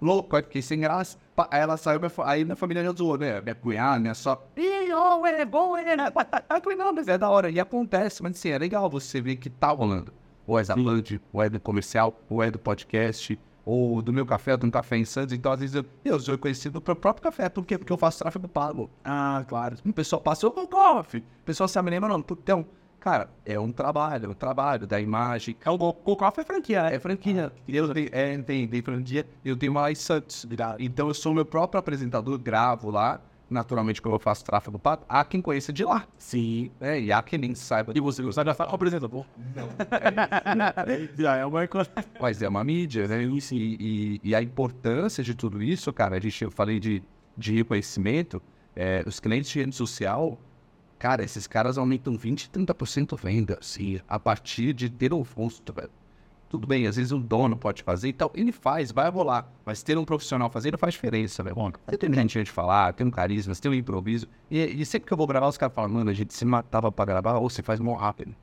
Louco, aí fiquei sem graça. Aí ela saiu, minha aí minha família já zoou, né? Minha cunhada, minha só. Ih, ele é bom, ele é. Aí eu falei, não, mas é da hora. E acontece, mas assim, é legal você ver que tá rolando. Ou é da Band, ou é do comercial, ou é do podcast, ou do meu café, do café em Santos. Então, às vezes, eu, eu sou conhecido pelo próprio café. Por quê? Porque eu faço tráfego pago. Ah, claro. O pessoal passou com coffee. O pessoal se me lembra, não. Então, cara, é um trabalho, é um trabalho da imagem. É o Cocoff é franquia, né? É franquia. Eu tenho, é, tem, tem franquia. Eu tenho uma Santos. Então eu sou meu próprio apresentador, gravo lá. Naturalmente, como eu faço tráfego pago, há quem conheça de lá. Sim. Né? E há quem nem saiba. E você, já fala apresentador? Não. já é uma coisa. Mas é uma mídia, né? E, e- e a importância de tudo isso, cara, a gente, eu falei de, de reconhecimento, é, os clientes de rede social, cara, esses caras aumentam 20, 30% venda, assim, a partir de ter um rosto, velho. Tudo bem, às vezes o dono pode fazer, então ele faz, vai rolar. Mas ter um profissional fazendo faz diferença, velho. Você tem gente de falar, tem um carisma, você tem um improviso. E, e sempre que eu vou gravar, os caras falam, mano, a gente se matava pra gravar, ou você faz more rápido.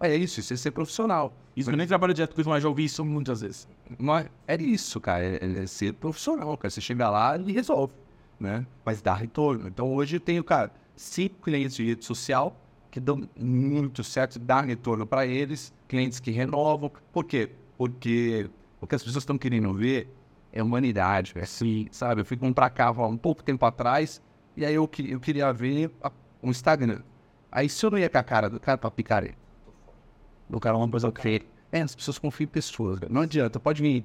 É isso, isso é ser profissional. Isso eu nem trabalho direto com isso, mas já ouvi isso muitas vezes. Mas é isso, cara. É, é ser profissional, cara. Você chega lá e resolve, né? Mas dá retorno. Então hoje eu tenho, cara, cinco clientes de rede social que dão muito certo, dá retorno para eles, clientes que renovam. Por quê? Porque o que as pessoas estão querendo ver é humanidade, velho. Assim, sabe? Eu fui comprar carro há um pouco tempo atrás e aí eu, que- eu queria ver a- o Instagram. Aí se eu não ia com a cara do cara pra picareta, do cara uma coisa que é, as pessoas confiam em pessoas, não adianta, pode vir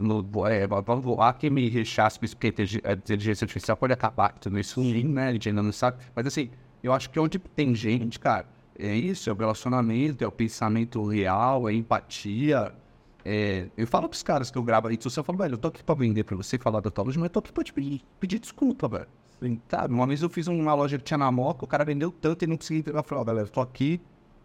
no, é, vamos voar quem me rechaça porque a a inteligência artificial pode acabar tudo isso, né, a gente ainda não sabe, mas assim, eu acho que onde tem gente, cara, é isso, é o relacionamento, é o pensamento real, é empatia, é, eu falo pros caras que eu gravo a rede social, eu falo, velho, eu tô aqui pra vender pra você, falar da tua loja, mas eu tô aqui pra te pedir, pedir desculpa, velho. Sabe, uma vez eu fiz uma loja que tinha na Moca, o cara vendeu tanto e não conseguia entregar. Eu falei, ó, galera, eu tô aqui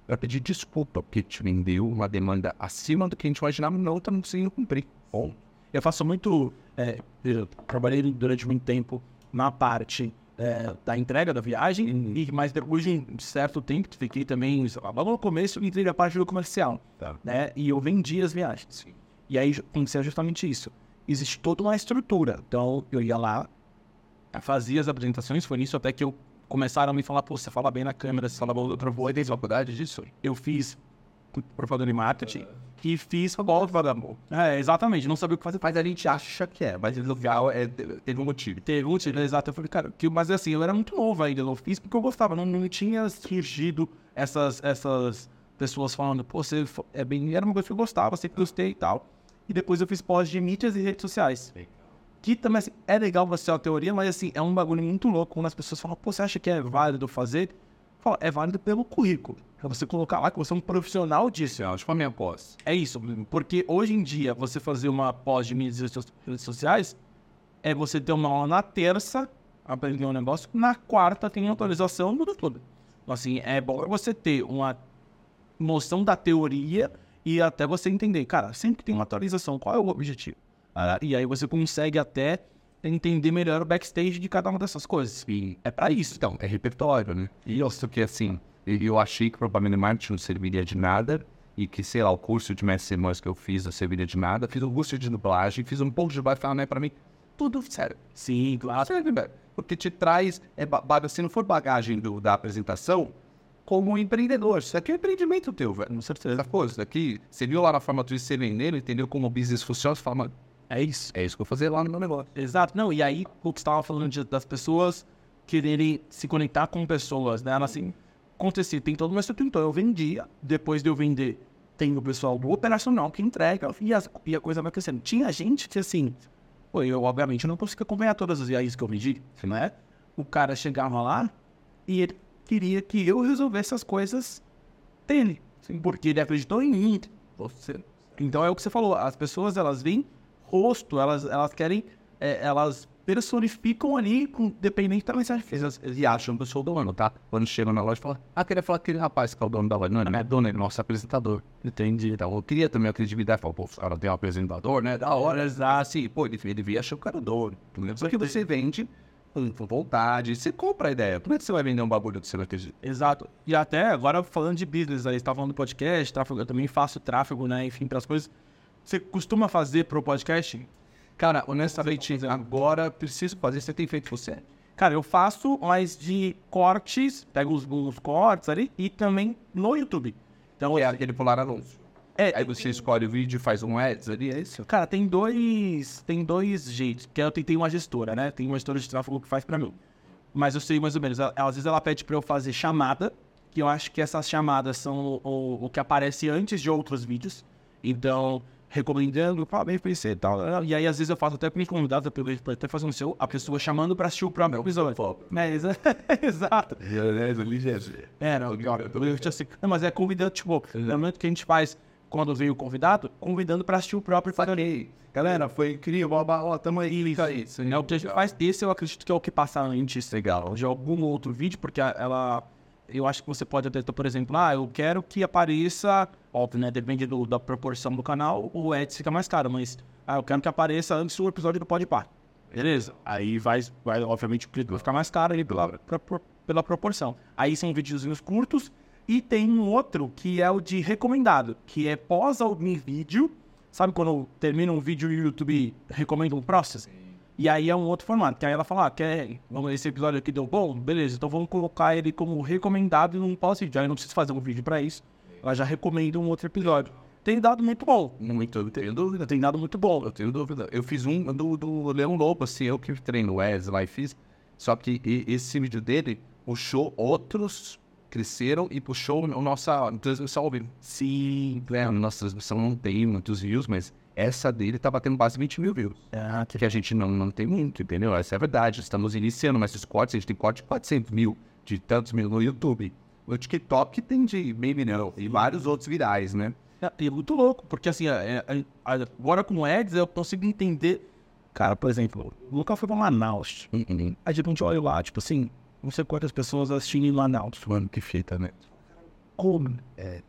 pra pedir desculpa, porque te vendeu uma demanda acima do que a gente imaginava, não tá não conseguindo cumprir. Bom, Eu faço muito. é, eu trabalhei durante muito tempo na parte é, da entrega da viagem, e, mas depois de um certo tempo, fiquei também. lá, Logo no começo, eu entrei na parte do comercial. Tá. Né? E eu vendia as viagens. E aí aconteceu justamente isso. Existe toda uma estrutura. Então eu ia lá, fazia as apresentações, foi nisso até que eu começaram a me falar, pô, você fala bem na câmera, você fala bom outra voz. tem faculdade disso? Eu fiz propaganda de marketing e fiz golpe vagabundo. É, exatamente, não sabia o que fazer. Mas a gente acha que é, mas final é, teve um motivo. Teve um tiro, exato. Eu falei, cara, que, mas assim, eu era muito novo ainda, eu fiz porque eu gostava, não, não tinha surgido essas, essas pessoas falando, pô, você é bem. Era uma coisa que eu gostava, sempre gostei e tal. E depois eu fiz pós de mídias e redes sociais. Que também assim, é legal você ter uma teoria, mas assim, é um bagulho muito louco quando as pessoas falam, pô, você acha que é válido fazer? É válido pelo currículo. Pra você colocar lá que você é um profissional disso. Ó, tipo a minha pós. É isso, porque hoje em dia você fazer uma pós de mídias sociais é você ter uma aula na terça, aprender um negócio, na quarta tem atualização do tudo. Então, assim, é bom você ter uma noção da teoria e até você entender, cara, sempre tem uma atualização, qual é o objetivo? Ah, E aí você consegue até entender melhor o backstage de cada uma dessas coisas. E É pra isso. Então, é repertório, né? E eu sei que, assim, eu achei que propaganda de marketing não serviria de nada e que, sei lá, o curso de mestre irmãs que eu fiz não serviria de nada. Fiz um curso de dublagem, fiz um pouco de dublagem, falei, não é pra mim. Tudo sério. Sim, claro. Serve, velho. Porque te traz, é, se não for bagagem do- da apresentação, como empreendedor. Isso aqui é um empreendimento teu, velho. Com certeza. Essa coisa daqui, você viu lá na formatura você vendendo, entendeu como o business funciona, você fala, É isso. é isso que eu vou fazer lá no meu negócio. Exato. Não, e aí o que você estava falando de- das pessoas quererem se conectar com pessoas, né? Ela assim, acontecia, tem toda uma estrutura. Então eu vendia, depois de eu vender, tem o pessoal do operacional que entrega, e, as- e a coisa vai crescendo. Tinha gente que assim, pô, eu obviamente não consigo acompanhar todas as viagens que eu vendi, não é? O cara chegava lá e ele queria que eu resolvesse as coisas dele, assim, porque ele acreditou em mim. Você. Então é o que você falou, as pessoas elas veem rosto, elas, elas querem, é, elas personificam ali, com, dependente da mensagem que. Eles, eles acham que eu sou o dono, tá? Quando chegam na loja, falam, ah, queria falar com aquele rapaz que é o dono da loja. Não, não é dono, é nosso apresentador. Entendi. Então, eu queria também a credibilidade. Falar, pô, cara tem um apresentador, né? Da hora. Assim, pô, ele, ele via achar o cara dono. Só que você vende com vontade, você compra a ideia. Como é que você vai vender um bagulho que você não acredita? Exato. E até agora falando de business, aí você estava falando do podcast, tráfego, eu também faço tráfego, né, enfim, para as coisas. Você costuma fazer pro podcast? Cara, honestamente, agora preciso fazer. Você tem feito você? Cara, eu faço, mas de cortes, pego os, os cortes ali e também no YouTube. Então, É aquele pular anúncio. é, Aí você escolhe o vídeo e faz um ads ali, é isso? Cara, tem dois, tem dois jeitos. Que eu tentei uma gestora, né? Tem uma gestora de tráfego que faz pra mim. Mas eu sei mais ou menos. Ela- Às vezes ela pede pra eu fazer chamada, que eu acho que essas chamadas são o, o que aparece antes de outros vídeos. Então, recomendando, fala bem PC e tal. E aí, às vezes, eu faço até com convidados, eu até fazer um seu, a pessoa chamando pra assistir o próprio episódio. É, exa- exato. É, não, eu tinha assim, não, mas é convidando, tipo, no momento que a gente faz quando vem o convidado, convidando pra assistir o próprio episódio. Galera, foi incrível, ó, ó, tamo aí. Isso aí. É o que a gente faz. Esse eu acredito que é o que passa antes Legal. de algum outro vídeo, porque ela. Eu acho que você pode até, por exemplo, ah, eu quero que apareça. Óbvio, né? Depende do- da proporção do canal, o ads fica mais caro, mas. Ah, eu quero que apareça antes do episódio do Pode Par. Beleza. Aí vai, vai obviamente, vai ficar mais caro ali pela, pra- pra- pela proporção. Aí são videozinhos curtos. E tem um outro que é o de recomendado, que é pós algum vídeo. Sabe quando termina um vídeo o YouTube recomenda um próximo? E aí é um outro formato, que aí ela fala, ah, quer, vamos, esse episódio aqui deu bom? Beleza, então vamos colocar ele como recomendado num pós-vídeo. Aí não preciso fazer um vídeo pra isso. Ela já recomenda um outro episódio. Tem dado muito bom. Muito, eu tenho dúvida. Tem dado muito bom. Eu tenho dúvida. Eu fiz um do, do Leão Lobo, assim, eu que treino o Wes lá e fiz. Só que esse vídeo dele puxou outros, cresceram e puxou a nossa transmissão ao vivo. Sim. É, a nossa transmissão não tem muitos views, mas essa dele tá batendo quase 20 mil views. Ah, Que a gente não, não tem muito, entendeu? Essa é a verdade. Estamos iniciando, mas os cortes, a gente tem corte de 400 mil, de tantos mil no YouTube. O TikTok tem de meio milhão e vários outros virais, né? É, é muito louco, porque assim, é, é, é, agora com o Ads eu consigo entender. Cara, por exemplo, o Lucas foi pra Manaus. Uhum. Aí de repente eu olho lá, tipo assim, não sei quantas pessoas assistindo em Manaus. Mano, que fita, né? Como?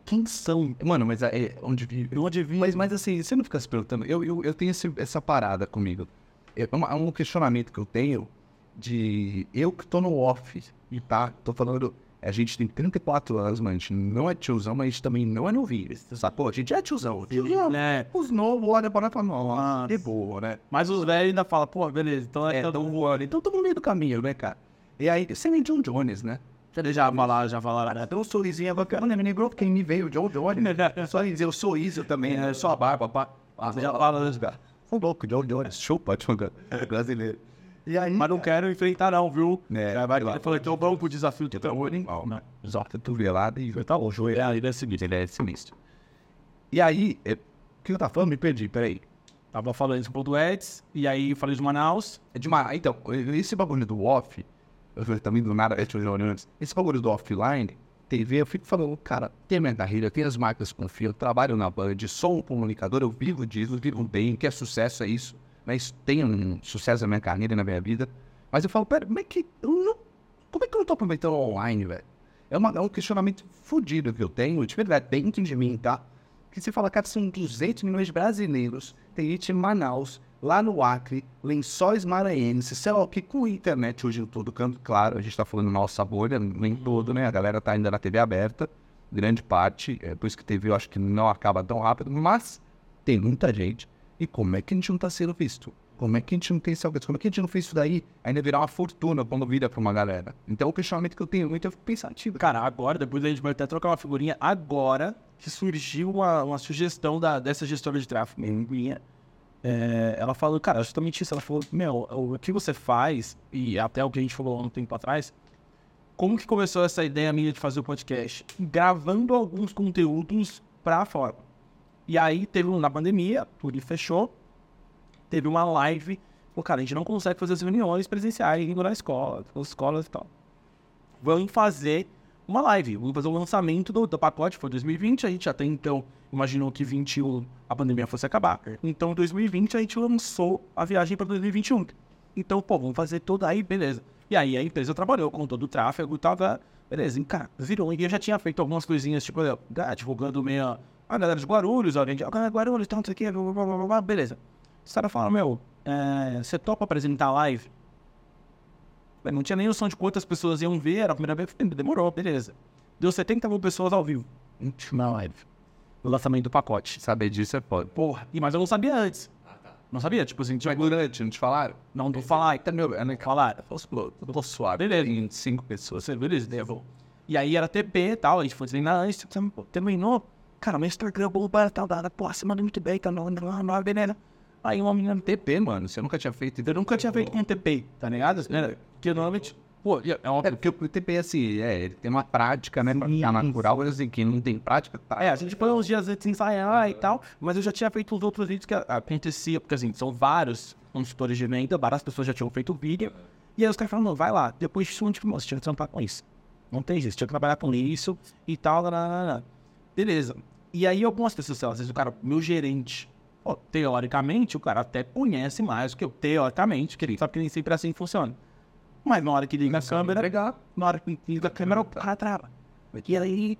Quem são? Mano, mas é onde vive. Onde vi? Mas, mas assim, você não fica se perguntando. Eu, eu, eu tenho esse- essa parada comigo. É uma- é um questionamento que eu tenho de. Eu que tô no off, tá? Tô falando. A gente tem 34 anos, mano. A gente não é tiozão, mas a gente também não é novinho. Sacou? A gente é tiozão. Tiozão. né? Os novos olham pra nós e falam, nossa, de boa, né? Mas os velhos ainda falam, pô, beleza, então é. É, tão voando. Então tamo no meio do caminho, né, cara? E aí, você nem John Jones, né? Já falaram, já falaram. Então, um sorrisinho bacana, me lembrou quem me veio, John Jones. Só dizer, eu sou isso também, né? Só a barba, pá. Ah, Já fala, né? Sou louco, John Jones. Chupa, Tchunga. Brasileiro. E aí, Mas não quero enfrentar, não, viu? É, Já vai, lá. ele falou, então vamos pro desafio. Não. Exato, tu vê lá e... Tá bom, joelho. É, ele é sinistro. Ele é sinistro. E aí, é, o que eu tava falando? Me perdi, peraí. Tava falando isso do Ads, e aí eu falei de Manaus. É demais. Então, esse bagulho do off, eu também do nada, é, John Jones. Esse bagulho do offline, TV, eu fico falando, cara, tem a minha carreira, tem as marcas que confio, eu trabalho na Band, sou um comunicador, eu vivo disso, eu vivo bem, que é sucesso, é isso. Mas tenho um sucesso na minha carreira e na minha vida. Mas eu falo, pera, como é que eu não, como é que eu não tô aproveitando online, velho? É, uma- é um questionamento fodido que eu tenho, de verdade, dentro de mim, tá? Que você fala, cara, são 200 milhões de brasileiros, tem gente em Manaus, lá no Acre, Lençóis Maranhenses, sei lá o que, com internet hoje em todo canto, claro, a gente tá falando nossa bolha, nem todo, né? A galera tá ainda na TV aberta, grande parte, é por isso que TV eu acho que não acaba tão rápido, mas tem muita gente. E como é que a gente não tá sendo visto? Como é que a gente não tem esse alcance? Como é que a gente não fez isso daí? Ainda virar uma fortuna quando vira pra uma galera. Então o questionamento que eu tenho muito é pensativo. Cara, agora, depois a gente vai até trocar uma figurinha, agora que surgiu uma, uma sugestão da, dessa gestora de tráfego minha. É, ela falou, cara, justamente isso. Ela falou, meu, o que você faz, e até o que a gente falou há um tempo atrás, como que começou essa ideia minha de fazer o podcast? Gravando alguns conteúdos pra fora. E aí teve um na pandemia, tudo fechou. Teve uma live. Pô, cara, a gente não consegue fazer as reuniões presenciais na escola, nas escolas e tal. Vamos fazer uma live. Vamos fazer o lançamento do, do pacote. Foi 2020, a gente até então imaginou que 21 a pandemia fosse acabar. Então, em 2020, a gente lançou a viagem para 2021. Então, pô, vamos fazer toda aí, beleza. E aí a empresa trabalhou com todo o tráfego e tava. Beleza, e, cara, virou. E eu já tinha feito algumas coisinhas, tipo, ah, divulgando meio. A galera de Guarulhos, a gente, ah, Guarulhos, tal, não sei o blá, blá, blá, blá, beleza. Os caras falaram, meu, é, você topa apresentar a live? Eu Não tinha nem noção de quantas pessoas iam ver, era a primeira vez, eu falei, demorou, beleza. Deu 70 mil pessoas ao vivo na live. no lançamento do pacote. Saber disso é foda. Porra, e, mas eu não sabia antes. Não sabia, tipo assim, Mas durante, não te falaram? não vou falar, Tá, meu, é falar. Eu tô suave. Beleza. Em cinco pessoas. Você, beleza, devo. E aí era TP e tal, a gente foi treinar antes, pô, terminou. Cara, meu Instagram bomba tal, dada, pô, você manda muito bem, tá não, não, não, beleza. Aí uma menina, TP, mano, você nunca tinha feito. eu nunca tinha feito com TP, tá ligado? Né? Porque normalmente, pô, é É, porque o TP, assim, é, ele tem uma prática, né? Pra ficar natural, mas assim, quem não tem prática, tá. É, a gente foi uns dias antes de ensaiar e tal, mas eu já tinha feito uns outros vídeos que acontecia, porque assim, são vários consultores de venda, várias pessoas já tinham feito vídeo, e aí os caras falaram, não, vai lá, depois disso, tipo, você tinha que trampar com isso. Não tem jeito, tinha que trabalhar com isso e tal, lá, lá, lá, lá. beleza. E aí algumas pessoas, às vezes o cara, meu gerente, ó, teoricamente, o cara até conhece mais do que eu, teoricamente, que ele sabe que nem sempre assim funciona. Mas na hora que liga a câmera, na hora que liga a câmera, o cara trava. E aí,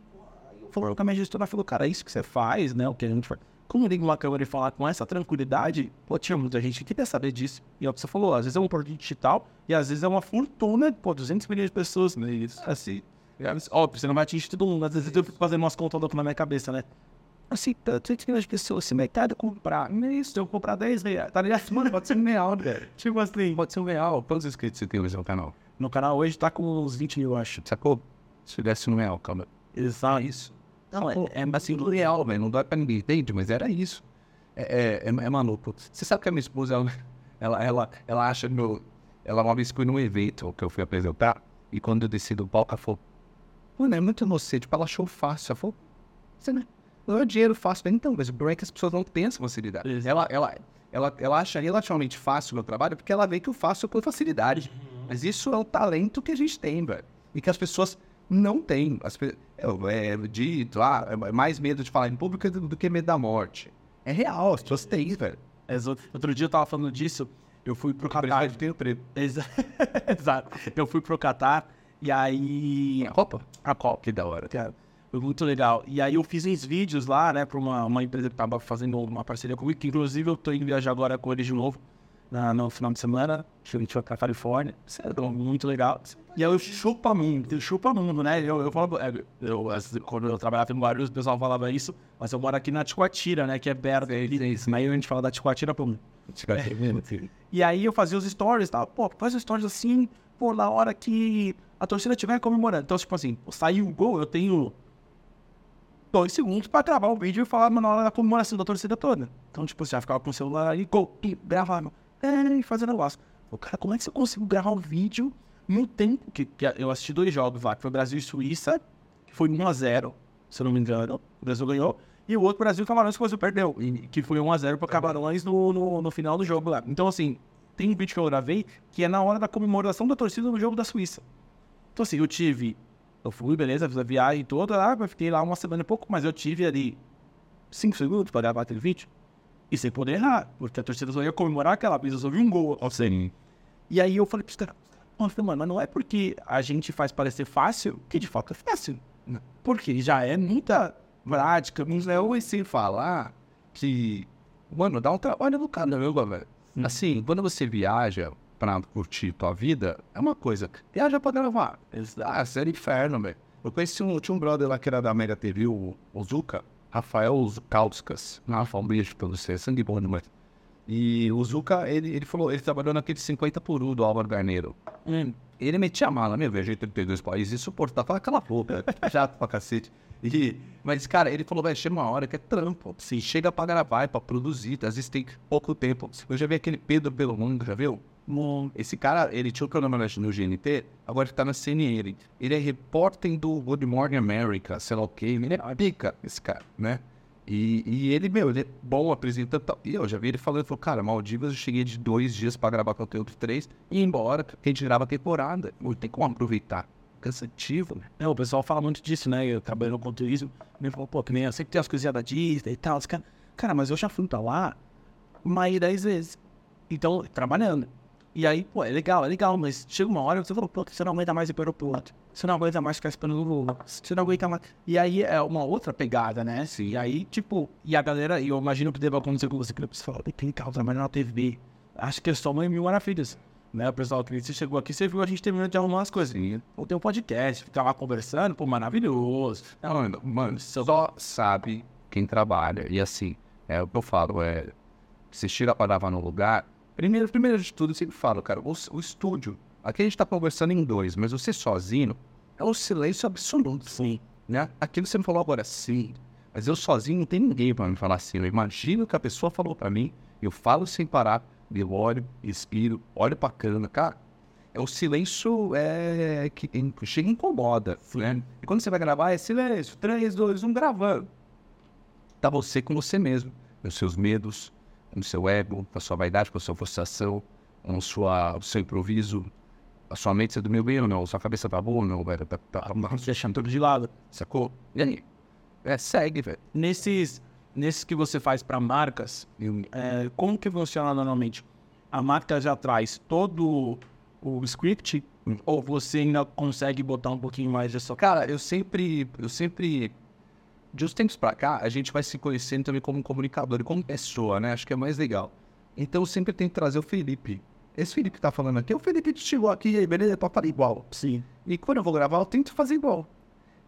falou com a minha gestora, falou, cara, é isso que você faz, né? O que a gente faz. Como liga uma câmera e falar com essa tranquilidade, pô, tinha muita gente que queria saber disso. E é o que você falou, às vezes é um produto digital e às vezes é uma fortuna, pô, 200 milhões de pessoas. Né? Isso, assim, é, óbvio, você não vai atingir todo mundo. Às vezes eu fico fazendo umas contas na minha cabeça, né? Assim, 200 milhões de pessoas, se metade comprar, não é isso, eu comprar 10 reais, tá ligado? Mano, pode ser um real, velho. Tipo assim, Pode ser um real. Quantos inscritos você tem no seu canal? no canal hoje tá com uns 20 mil, eu acho. Sacou? Se desse um real, calma. Exato. Isso. Não, é, é assim, do real, velho. Não dói pra ninguém, entende? Mas era isso. É, é, é, é maluco. Você sabe que a minha esposa, ela, ela, ela, ela acha meu. Ela uma vez foi num evento que eu fui apresentar, e quando eu desci do palco, ela falou: Mano, é muito inocente. Tipo, ela achou fácil. Ela falou: Você não não é dinheiro fácil. Então, mas o problema é que as pessoas não têm essa facilidade. Ela, ela, ela, ela acha relativamente fácil o meu trabalho porque ela vê que eu faço com facilidade. Mas isso é um talento que a gente tem, velho. E que as pessoas não têm. As, é, é dito, ah, é mais medo de falar em público do, que medo da morte. É real, as pessoas têm, velho. Outro dia eu tava falando disso, eu fui pro Catar. tem o. Exa- Exato. Eu fui pro Catar e aí. A Copa? A Copa. Que da hora. Cara, foi muito legal. E aí eu fiz uns vídeos lá, né, pra uma, uma empresa que tava fazendo uma parceria comigo, que inclusive eu tô indo viajar agora com eles de novo, na, no final de semana, que a gente vai pra Califórnia. Isso é muito legal. E aí eu chupa mundo, eu chupa mundo, né? Eu, eu falo, é, eu, as- quando eu trabalhava em Guarulhos, o pessoal falava isso, mas eu moro aqui na Ticoatira, né, que é perto. ali. Aí a gente fala da Ticoatira, pô, e aí eu fazia os stories, tá? Pô, faz os stories assim, pô, na hora que a torcida estiver comemorando. Então, tipo assim, saiu o gol, eu tenho dois segundos pra gravar o vídeo e falar na hora da comemoração da torcida toda. Então, tipo, você já ficava com o celular e gol, e gravava, é, e fazendo negócio. Pô, cara, como é que você conseguiu gravar um vídeo no tempo que, que eu assisti dois jogos lá, que foi Brasil e Suíça, que foi 1x0, se eu não me engano, o Brasil ganhou. E o outro Brasil e Camarões que o Brasil perdeu, e- que foi 1x0 para Camarões no, no, no final do jogo lá. Então, assim, tem um vídeo que eu gravei que é na hora da comemoração da torcida no jogo da Suíça. Então, assim, eu tive. Eu fui, beleza, fiz a viagem toda lá, eu fiquei lá uma semana e pouco, mas eu tive ali 5 segundos para gravar aquele vídeo. E sem poder errar, porque a torcida só ia comemorar aquela vez, eu só vi um gol. Sim. E aí eu falei pros caras, mano, mas não é porque a gente faz parecer fácil que de fato é fácil. Porque já é muita prática, Não é sem falar que, mano, dá um trabalho do caramba, velho. Assim, quando você viaja pra curtir tua vida, é uma coisa. Viaja pra gravar. Ah, isso era inferno, velho. Eu conheci um, tinha um brother lá que era da América TV, o, o Zuka, Rafael Zukauskas. Rafa, um beijo pra você, sangue bom demais. E o Zuka, ele, ele falou, ele trabalhou naquele 50 por 1 do Álvaro Garneiro. Ele metia a mala, meu, viajei 32 países, insuportável. Fala, cala a boca, chato pra cacete. E, mas, cara, ele falou, vai, chega uma hora que é trampo. Sim, chega pra gravar, é pra produzir, às vezes tem pouco tempo. Eu já vi aquele Pedro pelo mundo, já viu? Esse cara, ele tinha o programa no GNT, agora ele tá na CNN. Ele é repórter do Good Morning America, sei lá o quê. Ele é pica, esse cara, né? E, e ele, meu, ele é bom apresentando. tal. E eu já vi ele falando, ele falou, cara, Maldivas eu cheguei de dois dias pra gravar conteúdo de três e ir embora, porque a gente grava temporada. Não tem como aproveitar. Cansativo, né? É, o pessoal fala muito disso, né? Eu trabalhando com turismo. Me falou, pô, que nem eu sempre tem as coisinhas da Disney e tal. Cara, cara, mas eu já fui pra lá mais dez vezes. Então, trabalhando. E aí, pô, é legal, é legal, mas chega uma hora que você falou, pô, você não aguenta mais ir pro aeroporto. Você não aguenta mais ficar esperando o voo. Você não aguenta mais. E aí é uma outra pegada, né? Sim. E aí, tipo, e a galera, e eu imagino que deva acontecer com você, que você fala, tem carro trabalhando na TV. Acho que é só mãe mil maravilhas. Né, o pessoal que você chegou aqui, você viu a gente terminando de arrumar as coisas. Ou tem um podcast, ficar lá conversando, pô, maravilhoso. Mano, mano, só sabe quem trabalha. E assim, é o que eu falo, é. Você chega para gravar no lugar. Primeiro, primeiro de tudo, eu sempre falo, cara, o, o estúdio. Aqui a gente tá conversando em dois, mas você sozinho é um silêncio absoluto. Sim. Né? Aquilo que você me falou agora, sim. Mas eu sozinho não tem ninguém para me falar assim. Eu imagino que a pessoa falou para mim, eu falo sem parar, eu olho, expiro, olho pra câmera, cara. É o silêncio é, que chega e incomoda, né? E quando você vai gravar, é silêncio, 3, 2, 1, gravando. Tá você com você mesmo, nos seus medos, no seu ego, com a sua vaidade, com a sua frustração, com sua, o seu improviso. A sua mente, você dormiu bem ou não? A sua cabeça tá boa ou não, velho? Tá, tá, Deixando tudo de lado. Sacou? E aí? É, segue, velho. Nesses, nesses que você faz para marcas, é, como que funciona normalmente? A marca já traz todo o script ou você ainda consegue botar um pouquinho mais de sua Cara, eu sempre, eu sempre, de uns tempos pra cá, a gente vai se conhecendo também como comunicador e como pessoa, né? Acho que é mais legal. Então eu sempre tento trazer o Felipe. Esse Felipe que tá falando aqui, o Felipe que chegou aqui, beleza, falar igual. Sim. E quando eu vou gravar, eu tento fazer igual.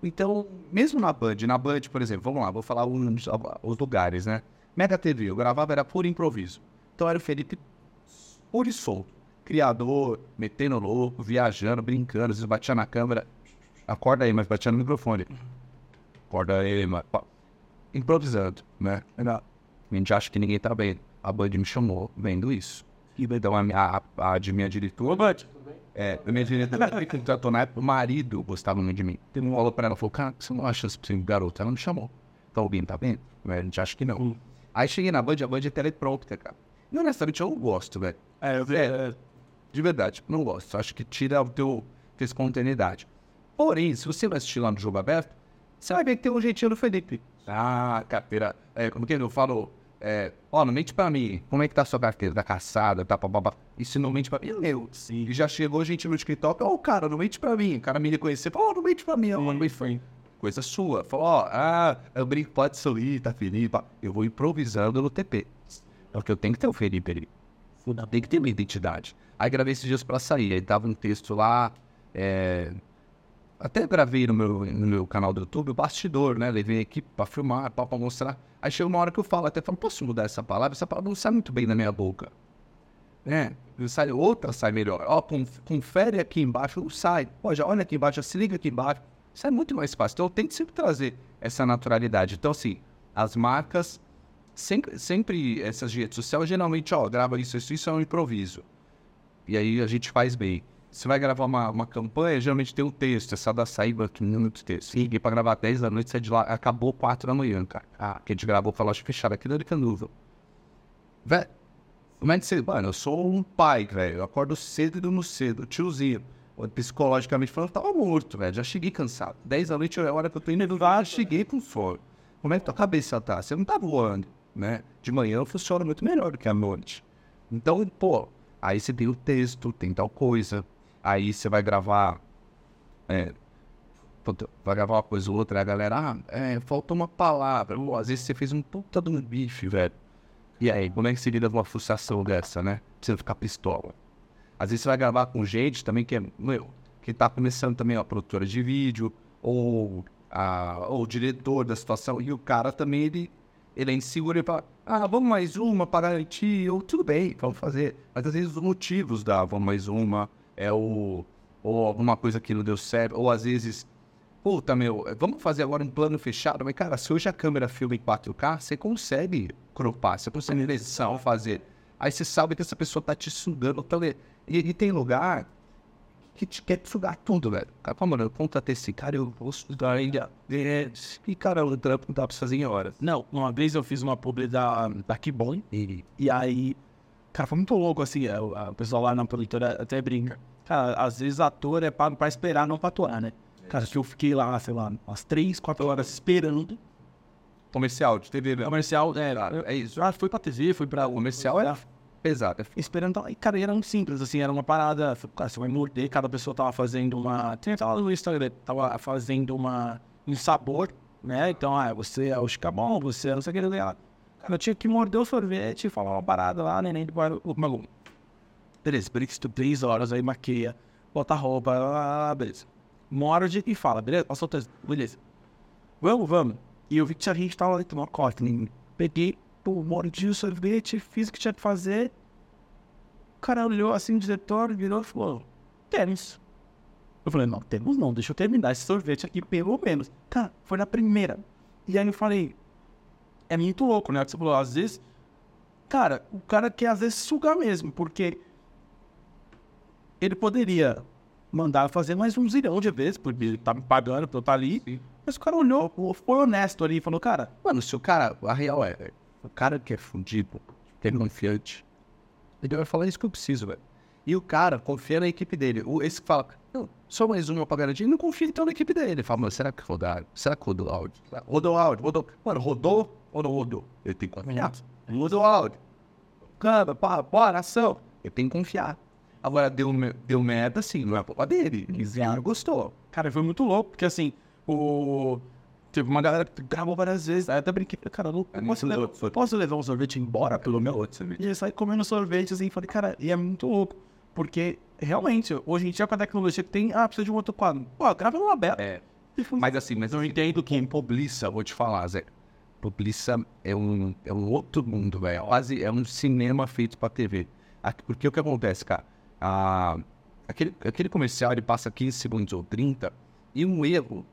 Então, mesmo na Band, na Band, por exemplo, vamos lá, vou falar os, os lugares, né? Mega TV, eu gravava, era puro improviso. Então era o Felipe puro e solto. Criador, metendo louco, viajando, brincando, às vezes batia na câmera. Acorda aí, mas batia no microfone. Acorda aí, mas. Improvisando, né? A gente acha que ninguém tá vendo. A Band me chamou vendo isso. Então a, minha- a, a de minha diretora. É, a minha diretora que contratou na época, o marido gostava muito de mim. Ele não falou pra ela, falou, cara, você não acha esse garoto? Ela me chamou. Então alguém tá vendo? A gente acha que não. Aí cheguei na Band, a Band é teleprompter, cara. E honestamente eu não gosto, velho. É, eu É, de verdade, não gosto. Acho que tira o teu, tua espontaneidade. Porém, se você vai assistir lá no jogo aberto, você vai ver que tem um jeitinho do Felipe. Ah, carteira. É, como que eu falo? É, ó, não mente pra mim. Como é que tá a sua carteira? Tá caçada, tá papapá. Isso não mente pra mim, é meu. Sim. E já chegou gente no escritório, ó, cara, não mente pra mim. O cara me reconheceu, ó, não mente pra mim, mente pra mim. Coisa sua. Falou, ó, ah, eu brinco, pode sorrir, tá feliz. pá. Eu vou improvisando no TP. Porque eu tenho que ter o Felipe ali. Tem que ter uma identidade. Aí gravei esses dias pra sair. Aí tava um texto lá. é, Até gravei no meu, no meu canal do YouTube o bastidor, né? Levei a equipe pra filmar, pra, pra mostrar. Aí chegou uma hora que eu falo, até falo, posso mudar essa palavra? Essa palavra não sai muito bem da minha boca. Né? Sai, outra sai melhor. Ó, conf- confere aqui embaixo, não sai. Ó, já olha aqui embaixo, já se liga aqui embaixo. Sai muito mais fácil. Então eu tento sempre trazer essa naturalidade. Então, assim, as marcas sempre, sempre essas redes sociais, geralmente, ó, grava isso, isso, isso é um improviso. E aí a gente faz bem. Você vai gravar uma, uma campanha, geralmente tem um texto, essa da saída, que minutos de texto. E pra gravar 10 da noite, sai de lá, acabou 4 da manhã, cara. Ah, que a gente gravou com a loja fechada aqui da Canudo. Velho, como é que você. Mano, eu sou um pai, velho. Eu acordo cedo e durmo cedo, tiozinho. Psicologicamente falando, eu tava morto, velho. Já cheguei cansado. 10 da noite é a hora que eu tô indo já cheguei com fome. Como é que tua cabeça tá? Você não tá voando, né? De manhã funciona muito melhor do que à noite. Então, pô, aí você tem o texto, tem tal coisa. Aí você vai gravar. É, vai gravar uma coisa ou outra, a galera, ah, é, faltou uma palavra. Pô, às vezes você fez um puta de um bife, velho. E aí, como é que se lida com uma frustração dessa, né? Precisa ficar pistola. Às vezes você vai gravar com gente também que é, meu, que tá começando também a produtora de vídeo, ou, a, ou o diretor da situação, e o cara também, ele, ele é inseguro e fala, ah, vamos mais uma para garantir, ou tudo bem, vamos fazer. Mas às vezes os motivos da vamos mais uma é o, ou alguma coisa que não deu certo, ou às vezes, puta, meu, vamos fazer agora um plano fechado, mas cara, se hoje a câmera filma em 4K, você consegue cropar, você consegue edição fazer. Aí você sabe que essa pessoa tá te sugando. Então, e, e tem lugar que te quer te sugar tudo, velho. Cara, fala, mano, eu contratei esse cara, eu vou estudar ainda. E cara, o trampo não dá pra fazer em horas. Não, uma vez eu fiz uma publi da, da Kibon e aí, cara, foi muito louco assim. é, O, pessoal lá na produtora até brinca. Cara, às vezes ator é pago pra esperar, não pra atuar, né? Cara, que eu fiquei lá, sei lá, umas 3, 4 horas esperando. Comercial, de TV mesmo. Comercial, é, é isso. que foi pra TV, foi pra. Comercial é pesado. é esperando. tal. E, cara, era muito simples, assim, era uma parada. Cara, você vai morder, cada pessoa tava fazendo uma. Tem tava no Instagram, tava fazendo uma. um sabor, né? Então, ah, você é o chicabon, você é não sei o que. Cara, eu tinha que morder o sorvete e falar uma parada lá, neném, depois o maluco. Beleza, brinca três horas, aí maqueia, bota a roupa, ah, beleza. Morde e fala, beleza? Passou texto, beleza. Vamos, vamos. E eu vi que tinha gente tava lá tomando costa. né? Peguei, pô, mordi o sorvete, fiz o que tinha que fazer. O cara olhou assim, o diretor virou e falou: tênis. Eu falei, não, temos não, deixa eu terminar esse sorvete aqui, pelo menos. Cara, foi na primeira. E aí eu falei, é muito louco, né? Você falou, às vezes, cara, o cara quer às vezes sugar mesmo, porque ele poderia mandar fazer mais um zilhão de vezes, porque ele tá me pagando pra eu estar ali. Mas o cara olhou, foi honesto ali e falou, cara, Mano, se o cara, a real é, velho, o cara que é fundido, que é confiante, ele vai falar isso que eu preciso, velho. E o cara confia na equipe dele. O, esse que fala, não, só mais um garantir, ele não confia então na equipe dele. Ele fala, mano, será que rodaram? Será que rodou áudio? Rodou áudio, rodou. Mano, rodou ou não? Eu tenho que confiar. Rodou áudio. Câmera, pá, bora, ação. Eu tenho que confiar. Agora, deu, deu merda, sim, não é culpa dele. Vieram, gostou. Cara, foi muito louco, porque assim, o. Teve uma galera que gravou várias vezes. Aí até brinquei, cara, É posso, muito levar, louco, posso levar um sorvete embora pelo meu. Outro sorvete. E eu saí comendo sorvete assim, falei, cara, e é muito louco. Porque, realmente, hoje em dia com a tecnologia que tem, ah, precisa de um outro quadro. Pô, grava numa aberta. É. Mas assim, mas eu entendo que em Publiça, vou te falar, Zé. Publiça é um, é um outro mundo, velho. Quase é um cinema feito pra TV. Porque o que acontece, cara? Ah, aquele, aquele comercial ele passa 15 segundos ou 30 e um erro.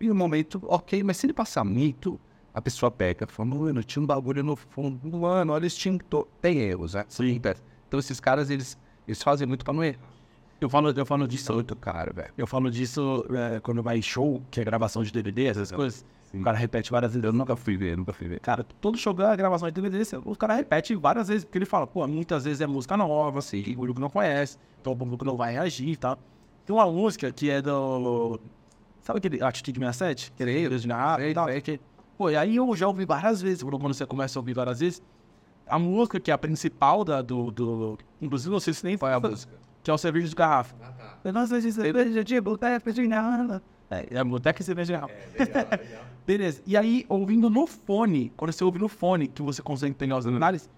E um momento, ok, mas se ele passar muito, a pessoa pega e fala, mano, tinha um bagulho no fundo, mano, olha esse extintor. Tem erros, né? Sim. Então esses caras, eles, eles fazem muito pra não errar. Eu falo, eu falo disso. Muito caro, velho. Eu falo disso é, quando vai show, que é gravação de DVD, essas coisas. O cara repete várias vezes. Eu nunca fui ver, nunca fui ver. Cara, todo show é gravação de DVD, o cara repete várias vezes, porque ele fala, pô, muitas vezes é música nova, assim, o público não conhece, então o público não vai reagir e tal. Tem uma música que é do. Sabe aquele Atitude 67? Que é Deus de Narrado e tal. Que, pô, e aí eu já ouvi várias vezes, quando você começa a ouvir várias vezes, a música que é a principal da, do, do. Inclusive, não sei se nem é a música? Que é o cerveja de garrafa. Nossa, de cerveja É, é e cerveja de garrafa. Beleza. E aí, ouvindo no fone, quando você ouve no fone, que você consegue pegar os detalhes,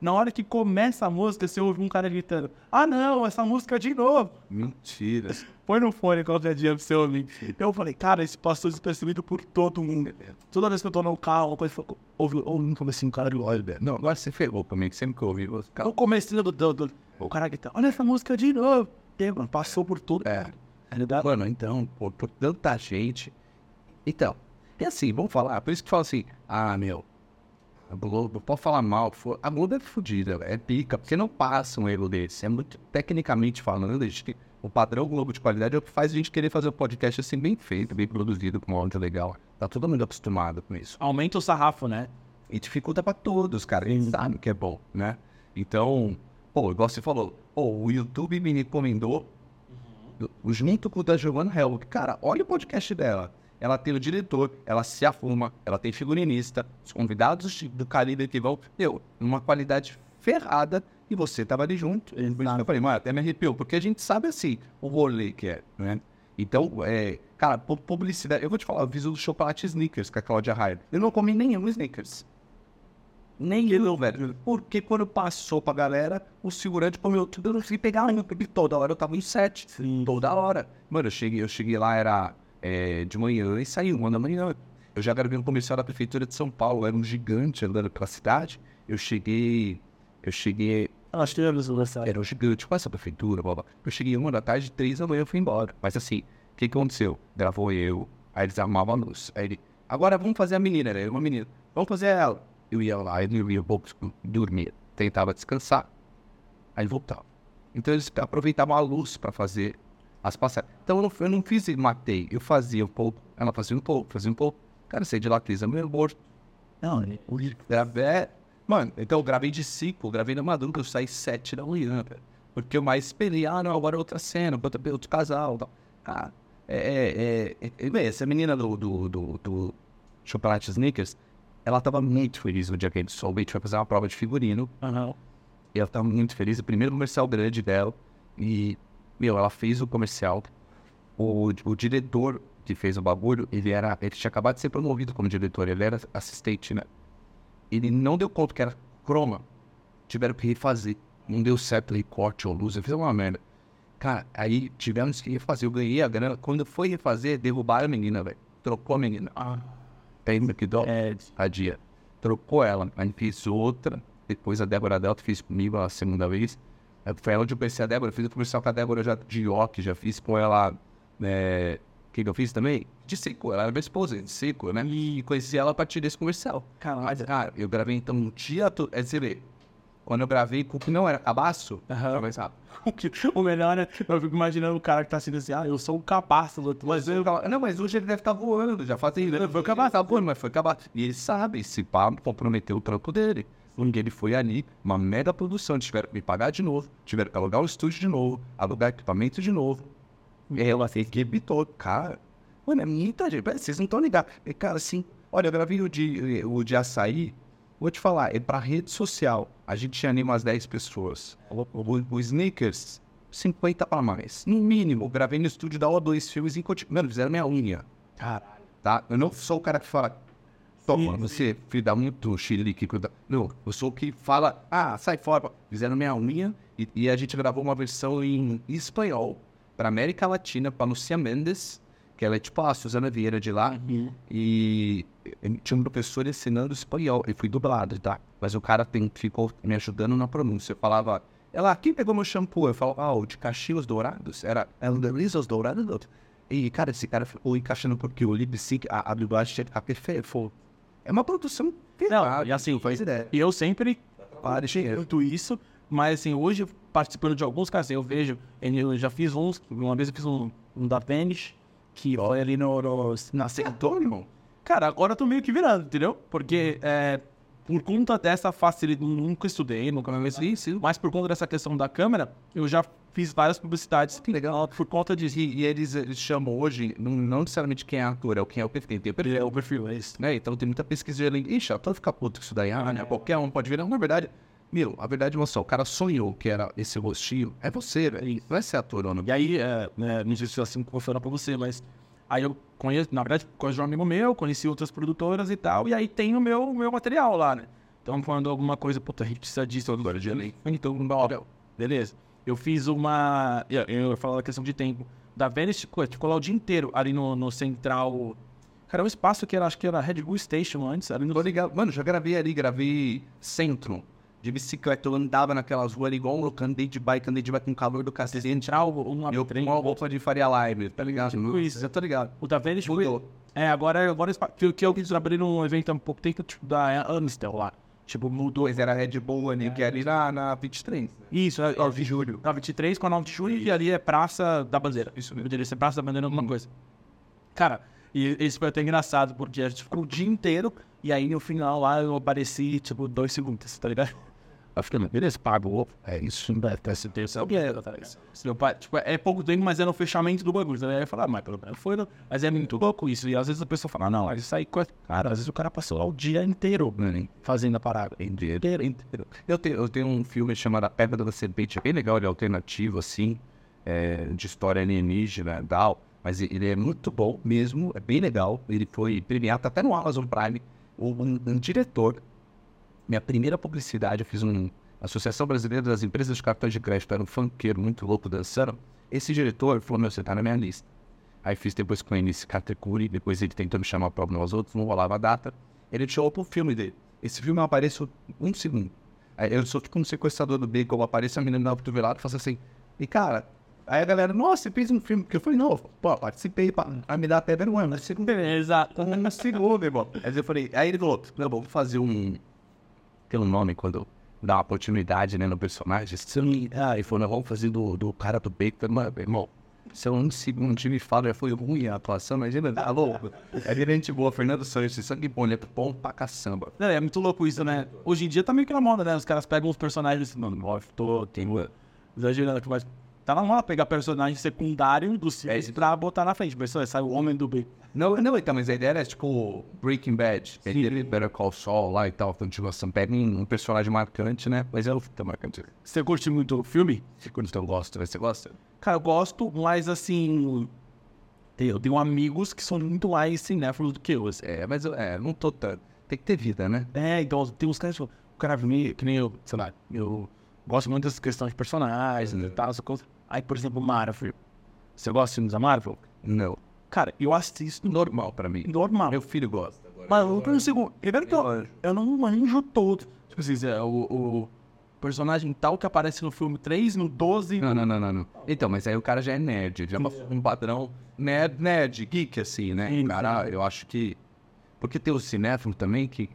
na hora que começa a música, você ouve um cara gritando: Ah, não, essa música de novo. Mentira. Põe no fone qualquer dia pra você ouvir. Eu falei, cara, isso passou despercebido por todo mundo. Toda vez que eu tô no carro, coisa, eu ouvi, ouvi um comecinho, um cara de velho. Não, agora você ferrou comigo, sempre que eu ouvi. você- No comecinho do, do, do o cara grita, olha essa música de novo. E mano, passou por tudo. É. Realidade. Mano, então, por, por tanta gente. Então, é assim, vamos falar. Por isso que fala assim, ah, meu, a Globo, pode falar mal. A Globo é fodida, é pica, porque não passa um erro desse. É muito, tecnicamente falando, gente- o padrão Globo de qualidade é o que faz a gente querer fazer um podcast assim, bem feito, bem produzido, com um áudio legal. Tá todo mundo acostumado com isso. Aumenta o sarrafo, né? E dificulta pra todos, cara. Eles sabem que é bom, né? Então, pô, igual você falou, pô, o YouTube me recomendou, junto com o da Giovanna Helg. Cara, olha o podcast dela. Ela tem o diretor, ela se afuma, ela tem figurinista, os convidados do calibre que vão, meu, numa qualidade ferrada, e você tava ali junto. Eu falei, mano, até me arrepiou, porque a gente sabe assim, o rolê que é, né? Então, é, cara, pu- publicidade. Eu vou te falar, eu fiz o chocolate Snickers com a Claudia Raia. Eu não comi nenhum Snickers. Nem eu, velho. Porque quando passou pra galera, o segurante comeu tudo, eu não consegui pegar um, porque toda hora eu tava em sete. Toda hora. Mano, eu cheguei, eu cheguei lá, era é, de manhã e saí uma da manhã. Eu já gravei um comercial da prefeitura de São Paulo, era um gigante andando pela cidade. Eu cheguei. Eu cheguei. Nós tivemos o lançamento. Era um gigante com essa prefeitura, blá, blá. Eu cheguei uma da tarde, três da manhã eu fui embora. Mas assim, o que, que aconteceu? Gravou eu, aí eles armavam a luz. Aí ele, agora vamos fazer a menina, era uma menina. Vamos fazer ela. Eu ia lá, eu ia pouco dormir, tentava descansar, aí voltava. Então eles aproveitavam a luz para fazer as passagens. Então eu não, eu não fiz e matei, eu fazia um pouco, ela fazia um pouco, fazia um pouco. Cara, saí de lá, Cris, meio morto. Não, Gravei. é, Mano, então eu gravei de 5, gravei na madrugada, eu saí 7 da manhã. Porque eu mais esperei, ah, não, agora é outra cena, outro, casal tal. Ah, é, é, é, é, essa menina do, do, do, do Chocolate ela tava muito feliz no dia que a gente soube, a gente foi fazer uma prova de figurino, Aham. e ela tava muito feliz, o primeiro comercial grande dela, e, meu, ela fez o comercial, o, o diretor que fez o bagulho, ele era, ele tinha acabado de ser promovido como diretor, ele era assistente, né? Ele não deu conta que era croma, tiveram que refazer, não deu certo aí, corte ou luz, eu fiz uma merda. Cara, aí tivemos que refazer, eu ganhei a grana, quando foi refazer, derrubaram a menina, velho, trocou a menina. Ah. Tem dó. É, a dia. Trocou ela, aí fiz outra. Depois a Débora Delta fez comigo a segunda vez. Aí Foi onde eu conheci a Débora. Fiz o comercial com a Débora já de York, já fiz com ela. É... O que, eu fiz também? De seco. Ela era minha esposa, de seco, né? E conheci ela a partir desse comercial. Caralho. Cara, eu gravei então um dia todo. É, você vê. Quando eu gravei com o que não era cabaço, rápido. o, melhor é, eu fico imaginando o cara que tá assim, assim, ah, eu sou um cabaço. do- Mas eu ficava, não, mas hoje ele deve estar voando, já fazem anos. Foi acabar, tá voando, mas foi acabar. E ele sabe, esse papo comprometeu o trampo dele. Porque ele foi ali, uma mega produção, tiveram que me pagar de novo, tiveram que alugar o estúdio de novo, alugar equipamento de novo. E ela fez equipe toda, cara. Mano, é muita gente, vocês não estão ligados. Cara, assim, olha, eu gravei o de, o de açaí, vou te falar, é pra rede social. A gente ali umas 10 pessoas. O, o, o Sneakers, 50 para mais. No mínimo, eu gravei no estúdio da O2 Filmes em Cotia. Mano, fizeram minha unha, Caralho. tá? Eu não sou o cara que fala, toma, você, filho, dá muito xilique. cuida-" Não, eu sou o que fala, ah, sai fora. Fizeram minha unha e, e a gente gravou uma versão em espanhol pra América Latina, pra Lucia Mendes, que ela é tipo a Suzana Vieira de lá. E eu tinha um professor ensinando espanhol. Eu fui dublado, tá? Mas o cara tem, ficou me ajudando na pronúncia. Eu falava, ela, quem pegou meu shampoo? Eu falava, ah, o de Caxias Dourados. Era, o de Lisos Dourados. E, cara, esse cara ficou encaixando porque o lip sync, a, a dublagem perfeita. Foi- É uma produção Não, e assim, faz ideia. E eu sempre dinheiro. muito isso, mas assim, hoje participando de alguns casos, eu vejo, eu já fiz uns, uma vez eu fiz um, um da Vanish, que foi ali no, no na irmão? Cara, agora eu tô meio que virando, entendeu? Porque é, por conta dessa facilidade, nunca estudei, nunca me isso, mas por conta dessa questão da câmera, eu já fiz várias publicidades que legal por conta disso. E, e eles, eles chamam hoje, não, não necessariamente quem é ator, é o quem é o perfil. Tem o perfil, É o perfil, é isso. né? Então tem muita pesquisa de língua. Ixi, pode ficar puto com isso daí, ah, né? Qualquer um pode virar. Na verdade, meu, a verdade é só, o cara sonhou que era esse rostinho. É você, velho. Não é ser ator ou não. E aí, é, né, não sei se assim funciona pra você, mas aí eu conheço, na verdade, conheço de um amigo meu, conheci outras produtoras e tal, e aí tem o meu, meu material lá, né? Então, quando alguma coisa, puta, a gente precisa disso agora, de lei. Então, beleza. Eu fiz uma. Eu, eu falo da questão de tempo. Da Venice ficou, ficou lá o dia inteiro, ali no, no central. Cara, um espaço que era, acho que era Red Bull Station antes, ali no. Tô ligado. Mano, já gravei ali, gravei centro. De bicicleta, eu andava naquelas ruas ali igual um louco, andei de bike, andei de bike com calor do cacete. Central, uma Eu com uma roupa de Faria Live, tá ligado? Tipo isso. Já tô ligado. O da foi. Mudou. É, agora, agora que, que eu quis abrir num evento há um pouco tempo, tipo, da Amstel lá. Tipo, mudou. Pois era Red Bull ali, que é ali na, na 23. né? Isso, é, 9 de julho. Na 23 com a 9 de julho e ali é Praça da Bandeira. Isso mesmo. Poderia ser Praça da Bandeira alguma coisa. Cara, e esse foi até engraçado, porque a gente ficou o dia inteiro e aí no final lá eu apareci, tipo, dois segundos, tá ligado? Eu fiquei, beleza, pago. É isso, não deve ter certeza. Tá ligado? Meu pai, tipo, é pouco tempo, mas é no fechamento do bagulho. Aí eu ah, mas pelo menos foi, no- mas é muito louco isso. E às vezes a pessoa fala, não, isso aí, cara, às vezes o cara passou lá o dia inteiro fazendo a parada. Inteiro, inteiro. Eu tenho, eu tenho um filme chamado A Pedra da Serpente, é bem legal, ele é alternativo, assim, é, de história alienígena e tal, mas ele é muito bom mesmo, é bem legal. Ele foi premiado, tá até no Amazon Prime. Um, um- um diretor, minha primeira publicidade, eu fiz um Associação Brasileira das Empresas de Cartões de Crédito, era um funkeiro muito louco dançando. Esse diretor falou: Meu, você tá na minha lista. Aí fiz depois com ele esse Katekuri, depois ele tentou me chamar para alguns outros, não rolava a data. Ele tirou pro filme dele. Esse filme eu apareço um segundo. Aí eu sou tipo um sequestrador do bacon, eu apareço a menina na cotovelada e faço assim. E cara, aí a galera, nossa, você fez um filme. Porque eu falei, não, pô, participei, pá. Aí me dá até vergonha, mas você Exato. um segundo, irmão. Aí eu falei, aí ele falou, não, vamos fazer um. Tem um nome quando dá uma oportunidade, né, no personagem. Você não- Ah, ele falou, não, vamos fazer do, do cara do bacon. Mano, irmão, se eu um segundo time fala, já foi ruim a atuação, imagina, tá louco. É gente boa, Fernando Santos, sangue bom, ele é bom pra caçamba. É, é muito louco isso, né? Hoje em dia tá meio que na moda, né? Os caras pegam os personagens mano, ó, tô, tenho, exagerando aqui, tá na moda pegar personagem secundário do filme pra botar na frente. Pessoal, sai o homem do bem. Não, não, então, mas a ideia era tipo Breaking Bad, ele Better Call Saul lá e tal, continuação. Pega um, personagem marcante, né? Mas é o tá marcante. Você curte muito o filme? Você curte, então gosta, né? Você gosta? Cara, eu gosto, mas assim. Eu tenho amigos que são muito mais cinéfilos do que eu. assim. É, mas eu é, não tô tanto. Tem que ter vida, né? É, então tem uns caras que falam, o cara meio, que nem eu, sei lá, eu gosto muito dessas questões de personagens e tal, essa coisa. Aí, por exemplo, Marvel. Você gosta de filmes da Marvel? Não. Cara, eu assisto Normal pra mim. normal. Meu filho gosta. Mas eu não consigo. Primeiro que eu, eu não manjo todo. Tipo assim, é, o, o personagem tal que aparece no filme 3, no 12. Não, não, não, não, não. Então, mas aí o cara já é nerd, já é um padrão nerd, nerd, geek, assim, né? Sim, cara, eu acho que. Porque tem o cinéfilo também que,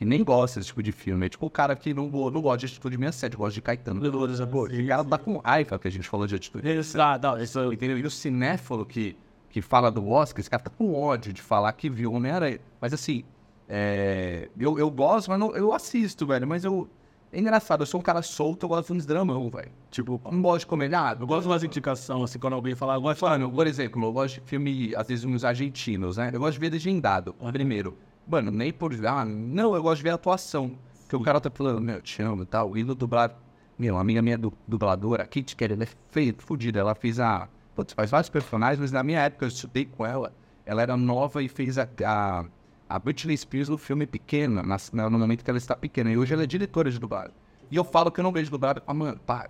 que nem gosta desse tipo de filme. É tipo o cara que não, não gosta de atitude 67, gosta de Caetano. Pô, o cara tá com raiva que a gente falou de atitude. Ah, não, isso eu Entendeu? E o cinéfilo que, que fala do Oscar, esse cara tá com ódio de falar que viu Homem-Aranha. Mas assim, é, eu, eu gosto, mas não, eu assisto, velho. Mas eu. É engraçado, eu sou um cara solto, eu gosto de filmes dramão, velho. Tipo, não gosto de comédia. Eu gosto de umas indicações, assim, quando alguém fala, eu gosto Mano, por exemplo, eu gosto de filme, às vezes, uns argentinos, né? Eu gosto de ver legendado, primeiro. Mano, nem por. Ah, não, eu gosto de ver a atuação. Porque o cara tá falando, meu, te amo e tal. E no dublado. Meu, amiga minha du- dubladora, a Kit Kelly, ela é feia, fodida. Ela fez a. Putz, faz vários personagens, mas na minha época eu estudei com ela. Ela era nova e fez a. a a Britney Spears no filme pequena, na, no momento que ela está pequena. E hoje ela é diretora de dublagem. E eu falo que eu não vejo dublagem. Ah, mano, para.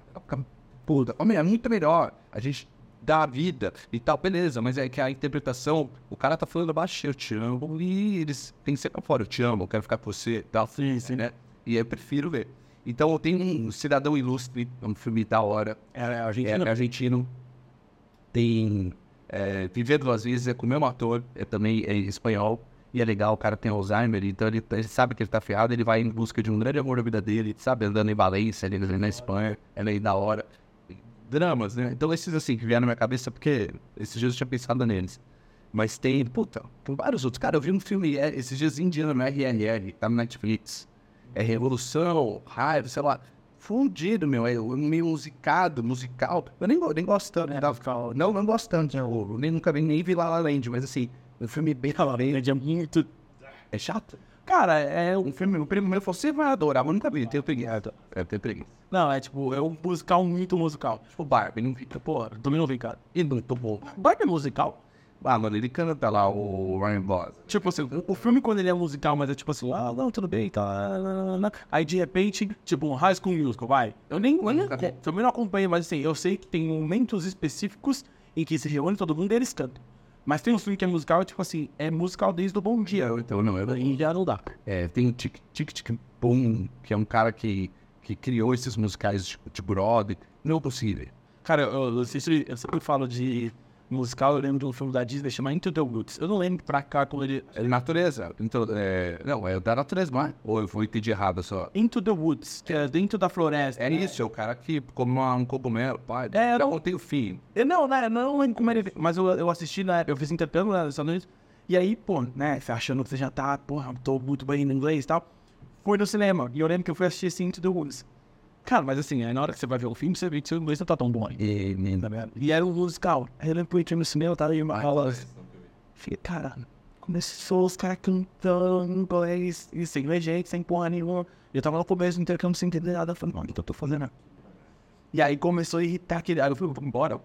Puta, homem, é muito melhor. A gente dá a vida e tal, beleza, mas é que a interpretação, o cara tá falando baixo, eu te amo, e eles têm que ser pra fora, eu te amo, eu quero ficar com você e tal. Sim, sim. Né? E eu prefiro ver. Então eu tenho um Cidadão Ilustre, é um filme da hora. É, é É, argentino. é argentino. Tem é, Viver Duas Vezes, é com o mesmo ator, é também é espanhol. E é legal, o cara tem Alzheimer, então ele, ele sabe que ele tá ferrado, ele vai em busca de um grande amor da vida dele, sabe? Andando em Valência, ali na Espanha, é meio da hora. Dramas, né? Então esses assim que vieram na minha cabeça, porque esses dias eu tinha pensado neles. Mas tem, puta, tem vários outros. Cara, eu vi um filme é, esses dias indiano no RRR, tá no Netflix. É Revolução, Raiva, sei lá. Fundido, meu, é meio musicado, musical. Eu nem, nem gosto tanto. É, da- musical. Não, não gosto tanto. Eu, nem, nunca vi, nem vi La La Land, mas assim, um filme bem La La Land. É muito. É chato? Cara, é um. Filme, o primo meu falou, você vai adorar, mas eu nunca vi, tenho preguiça. É, tenho preguiça. Não, é tipo, é um musical muito musical. Tipo Barbie, não vi. Pô, também não vi, cara. E muito bom. Barbie é musical? Ah, mano, ele canta lá o Ryan Gosling. Tipo assim, o filme quando ele é musical, mas é tipo assim, ah, não, tudo bem, tá. Aí de repente, tipo, um High School Musical, vai. Eu nem, eu nem também não acompanho, mas assim, eu sei que tem momentos específicos em que se reúne todo mundo e eles cantam. Mas tem um filme que é musical, tipo assim, é musical desde o Bom Dia. Então, não, eu Aí já não dá. É, tem o Tic Tic Tic Boom, que é um cara que, que criou esses musicais de, de Broadway. Não é possível. Cara, eu, eu, sempre, eu sempre falo de musical, eu lembro de um filme da Disney chamado Into the Woods. Eu não lembro pra cá como ele. É natureza. Então, é, não, é da natureza, não é? Ou eu vou entendi errado só? Into the Woods, que é dentro da floresta. É isso, é o cara que come um cogumelo, pai. É, eu não não- tem o fim. Eu não, né, eu não lembro como ele. Mas eu, eu assisti época, eu fiz nos Estados Unidos. E aí, pô, né, achando que você já tá, porra, tô muito bem no inglês e tal. Fui no cinema. E eu lembro que eu fui assistir esse Into the Woods. Cara, mas assim, aí na hora que você vai ver o filme, você vê que seu inglês não tá tão bom. E, Tá ligado? E era um musical. Aí eu lembro que eu entrei no cinema, tava aí uma aula. Fiquei, cara, começou os caras cantando em inglês, e sem legenda, sem porra nenhuma. Eu tava no começo do intercâmbio sem entender nada. Eu falei, mano, o que eu tô fazendo aqui? E aí começou a irritar aquele. Aí eu falei, vamos embora.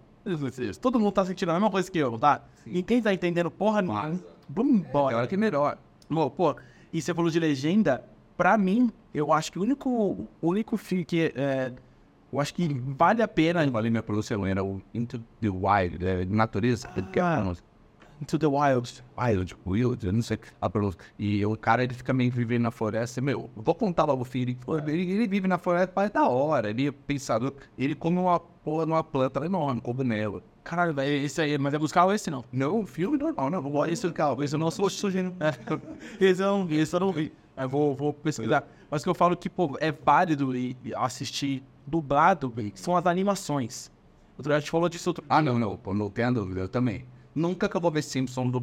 Todo mundo tá sentindo a mesma coisa que eu, tá? E quem tá entendendo porra nenhuma, Tem embora. hora que é melhor. Bom, pô, e você falou de legenda, pra mim, eu acho que o único, o único filme que é, eu acho que vale a pena Eu falei minha pronúncia era o Into the Wild, é natureza. que é a Ah. Into the Wild. Wild, Wild, eu não sei a pronúncia. E o cara, ele fica meio vivendo na floresta. Meu, eu vou contar logo o filho. Ele, ele vive na floresta, pai, é da hora. Ele é pensador. Ele come uma porra numa planta enorme, cogumelo. Caralho, velho, esse aí, mas é musical esse não? Não, filme normal, não. Esse, calma, esse eu não sou. Esse eu não esse eu não vi. Eu vou, vou pesquisar. Mas o que eu falo que, pô, é válido assistir dublado, são as animações. Outro dia a gente falou disso outro Ah, não, não. Não tenho dúvida, eu também. Nunca que eu vou ver Simpson do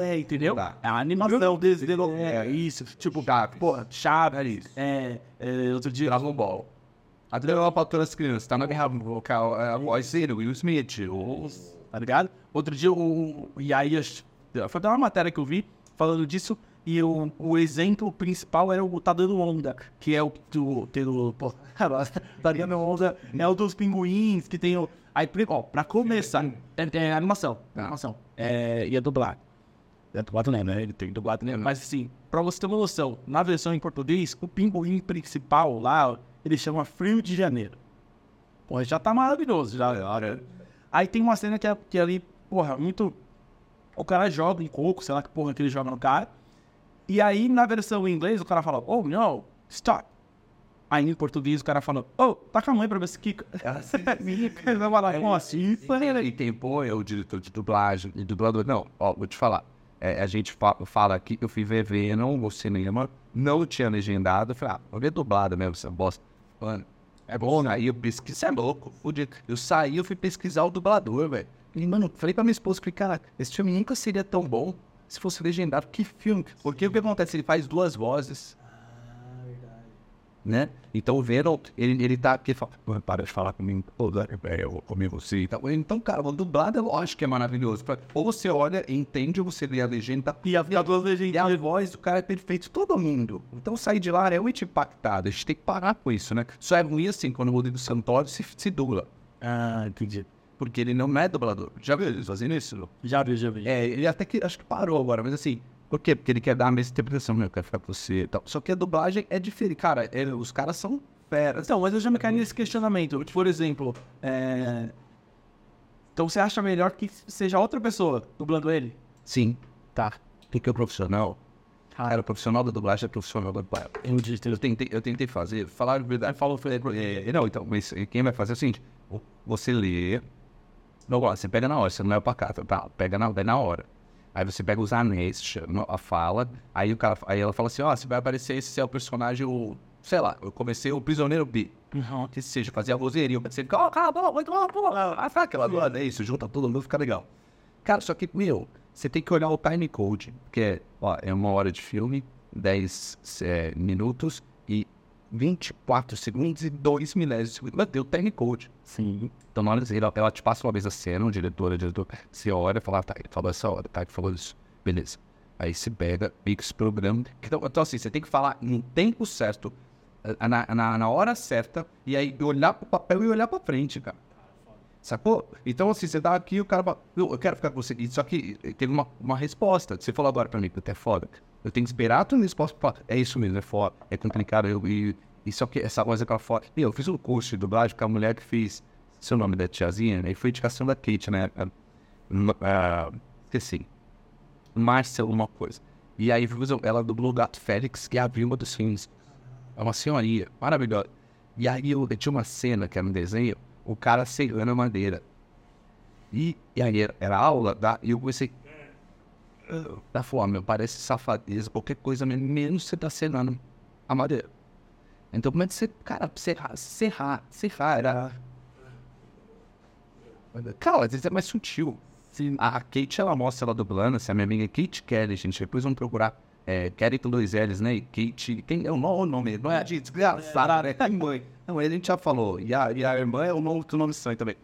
É, entendeu? Tá. É a animação desse, dele, é isso. Tipo, Chaves. pô, Chaves. É, é, outro dia. Dragon Ball. Adriano para todas as crianças, tá na minha vocal, é a voz dele, Will Smith. Tá ligado? Outro dia o, o Yaias. Foi uma matéria que eu vi falando disso. E o, o exemplo principal era o Tá Dando Onda, que é o do. Tem o pô, tá dando onda. É o dos pinguins, que tem o. Aí, ó, pra começar, é, é animação. É animação. É, e é dublado. É dublado né? né? Ele tem dublado né? Mas assim, pra você ter uma noção, na versão em português, o pinguim principal lá, ele chama Frio de Janeiro. Pô, já tá maravilhoso, já. Aí tem uma cena que é, que é ali, porra, muito. O cara joga em coco, sei lá que porra que ele joga no cara. E aí, na versão em inglês, o cara fala, oh, no, stop. Aí em português o cara fala, oh, com a mãe pra ver se Kika. Você vai falar, como assim? E tem, pô, é o diretor de dublagem e dublador. Não, ó, vou te falar. É, a gente fa fala aqui que eu fui ver Venom no cinema, não tinha legendado. Eu falei, ah, vou ver dublado mesmo, essa bosta. Mano, é bom, né? Aí eu pesquisei, você é louco, fudido. Eu saí, eu fui pesquisar o dublador, velho. E, mano, falei pra minha esposa, falei, cara, esse filme nunca seria tão bom se fosse legendado. Que filme? Porque o que acontece? Ele faz duas vozes. Né? Então o Venom, ele, ele tá aqui fala, "Mano, para de falar comigo, é, eu vou comer você e tal. Então, cara, o dublado eu acho que é maravilhoso. Ou você olha, entende, ou você lê a legenda. E a, e a E a voz do cara é perfeito, todo mundo. Então sair de lá é muito impactado. A gente tem que parar com isso, né? Só é ruim assim quando o Rodrigo Santoro se, se dubla. Ah, entendi. Porque ele não é dublador. Já viu eles fazendo isso? Já vi, já vi. É, ele até que acho que parou agora, mas assim, por quê? Porque ele quer dar a mesma interpretação, meu, eu quero ficar com você e tal. Só que a dublagem é diferente. Cara, ele- os caras são feras. Então, mas eu já me caí nesse questionamento. Por exemplo, é... Então você acha melhor que seja outra pessoa dublando ele? Sim, Tá. porque o profissional. Cara, o profissional da dublagem é profissional da dublagem. Eu Eu tentei, eu tentei fazer, falar a verdade. Falou, é, não, então, mas quem vai fazer é o seguinte: você lê. Não, você pega na hora, você não é cá, tá? Pega na, na hora. Aí você pega os anéis, chama a fala, aí o cara, aí ela fala assim, ó, você vai aparecer esse é o personagem, o, sei lá, eu comecei o prisioneiro B. Uhum. Que seja, fazer a vozeria, você fica, ó, cala a boca, vai, cala a sabe aquela doida, é isso, junta todo mundo, fica legal. Cara, só que, meu, você tem que olhar o time code, que é, ó, é uma hora de filme, 10 é, minutos e 24 segundos e 2 milésimos de segundo. Mas deu code. Sim. Então, na hora de ela, ela te passa uma vez a cena, o diretor, o diretor, você olha e fala, ah, tá, ele falou essa hora, tá, ele falou isso. Beleza. Aí você pega, mix programa. Então, então, assim, você tem que falar no tempo certo, eh, na, na, na hora certa, e aí olhar pro papel e olhar pra frente, cara. Sacou? Então, assim, você dá aqui o cara fala, eu, quero ficar com você. E Só que eh, teve uma, uma resposta. Você falou agora pra mim, que é foda. Eu tenho que esperar resposta pra falar, é isso mesmo, é foda, é complicado. Eu, e, e só que essa voz é aquela foda. E eu fiz um curso de dublagem com a mulher que fez seu nome da tiazinha, aí foi indicação da Kate, né? A- Esqueci. Márcia alguma coisa. E aí ela dublou o Gato Félix, que é a Vilma dos filmes. É uma senhoria, maravilhosa. E aí eu, eu tinha uma cena que era um desenho, o cara serrando a madeira. E, e aí era, era aula, da, e eu comecei. Da forma, parece safadeza, qualquer coisa, men- menos você tá serrando a madeira. Então, como é que você, cara, serrar, serrar, serrar, era. Cara, às vezes é mais sutil. Sim. A, a Kate, ela mostra ela dublando, essa é a minha amiga Kate Kelly, gente. Depois vamos procurar. É, Kelly com dois L's, né? E Kate. Tem, é o nome, não é a de desgraçada, né? Tem mãe. Não, a gente já falou. E a, e a irmã é o nome, outro nome sangue também.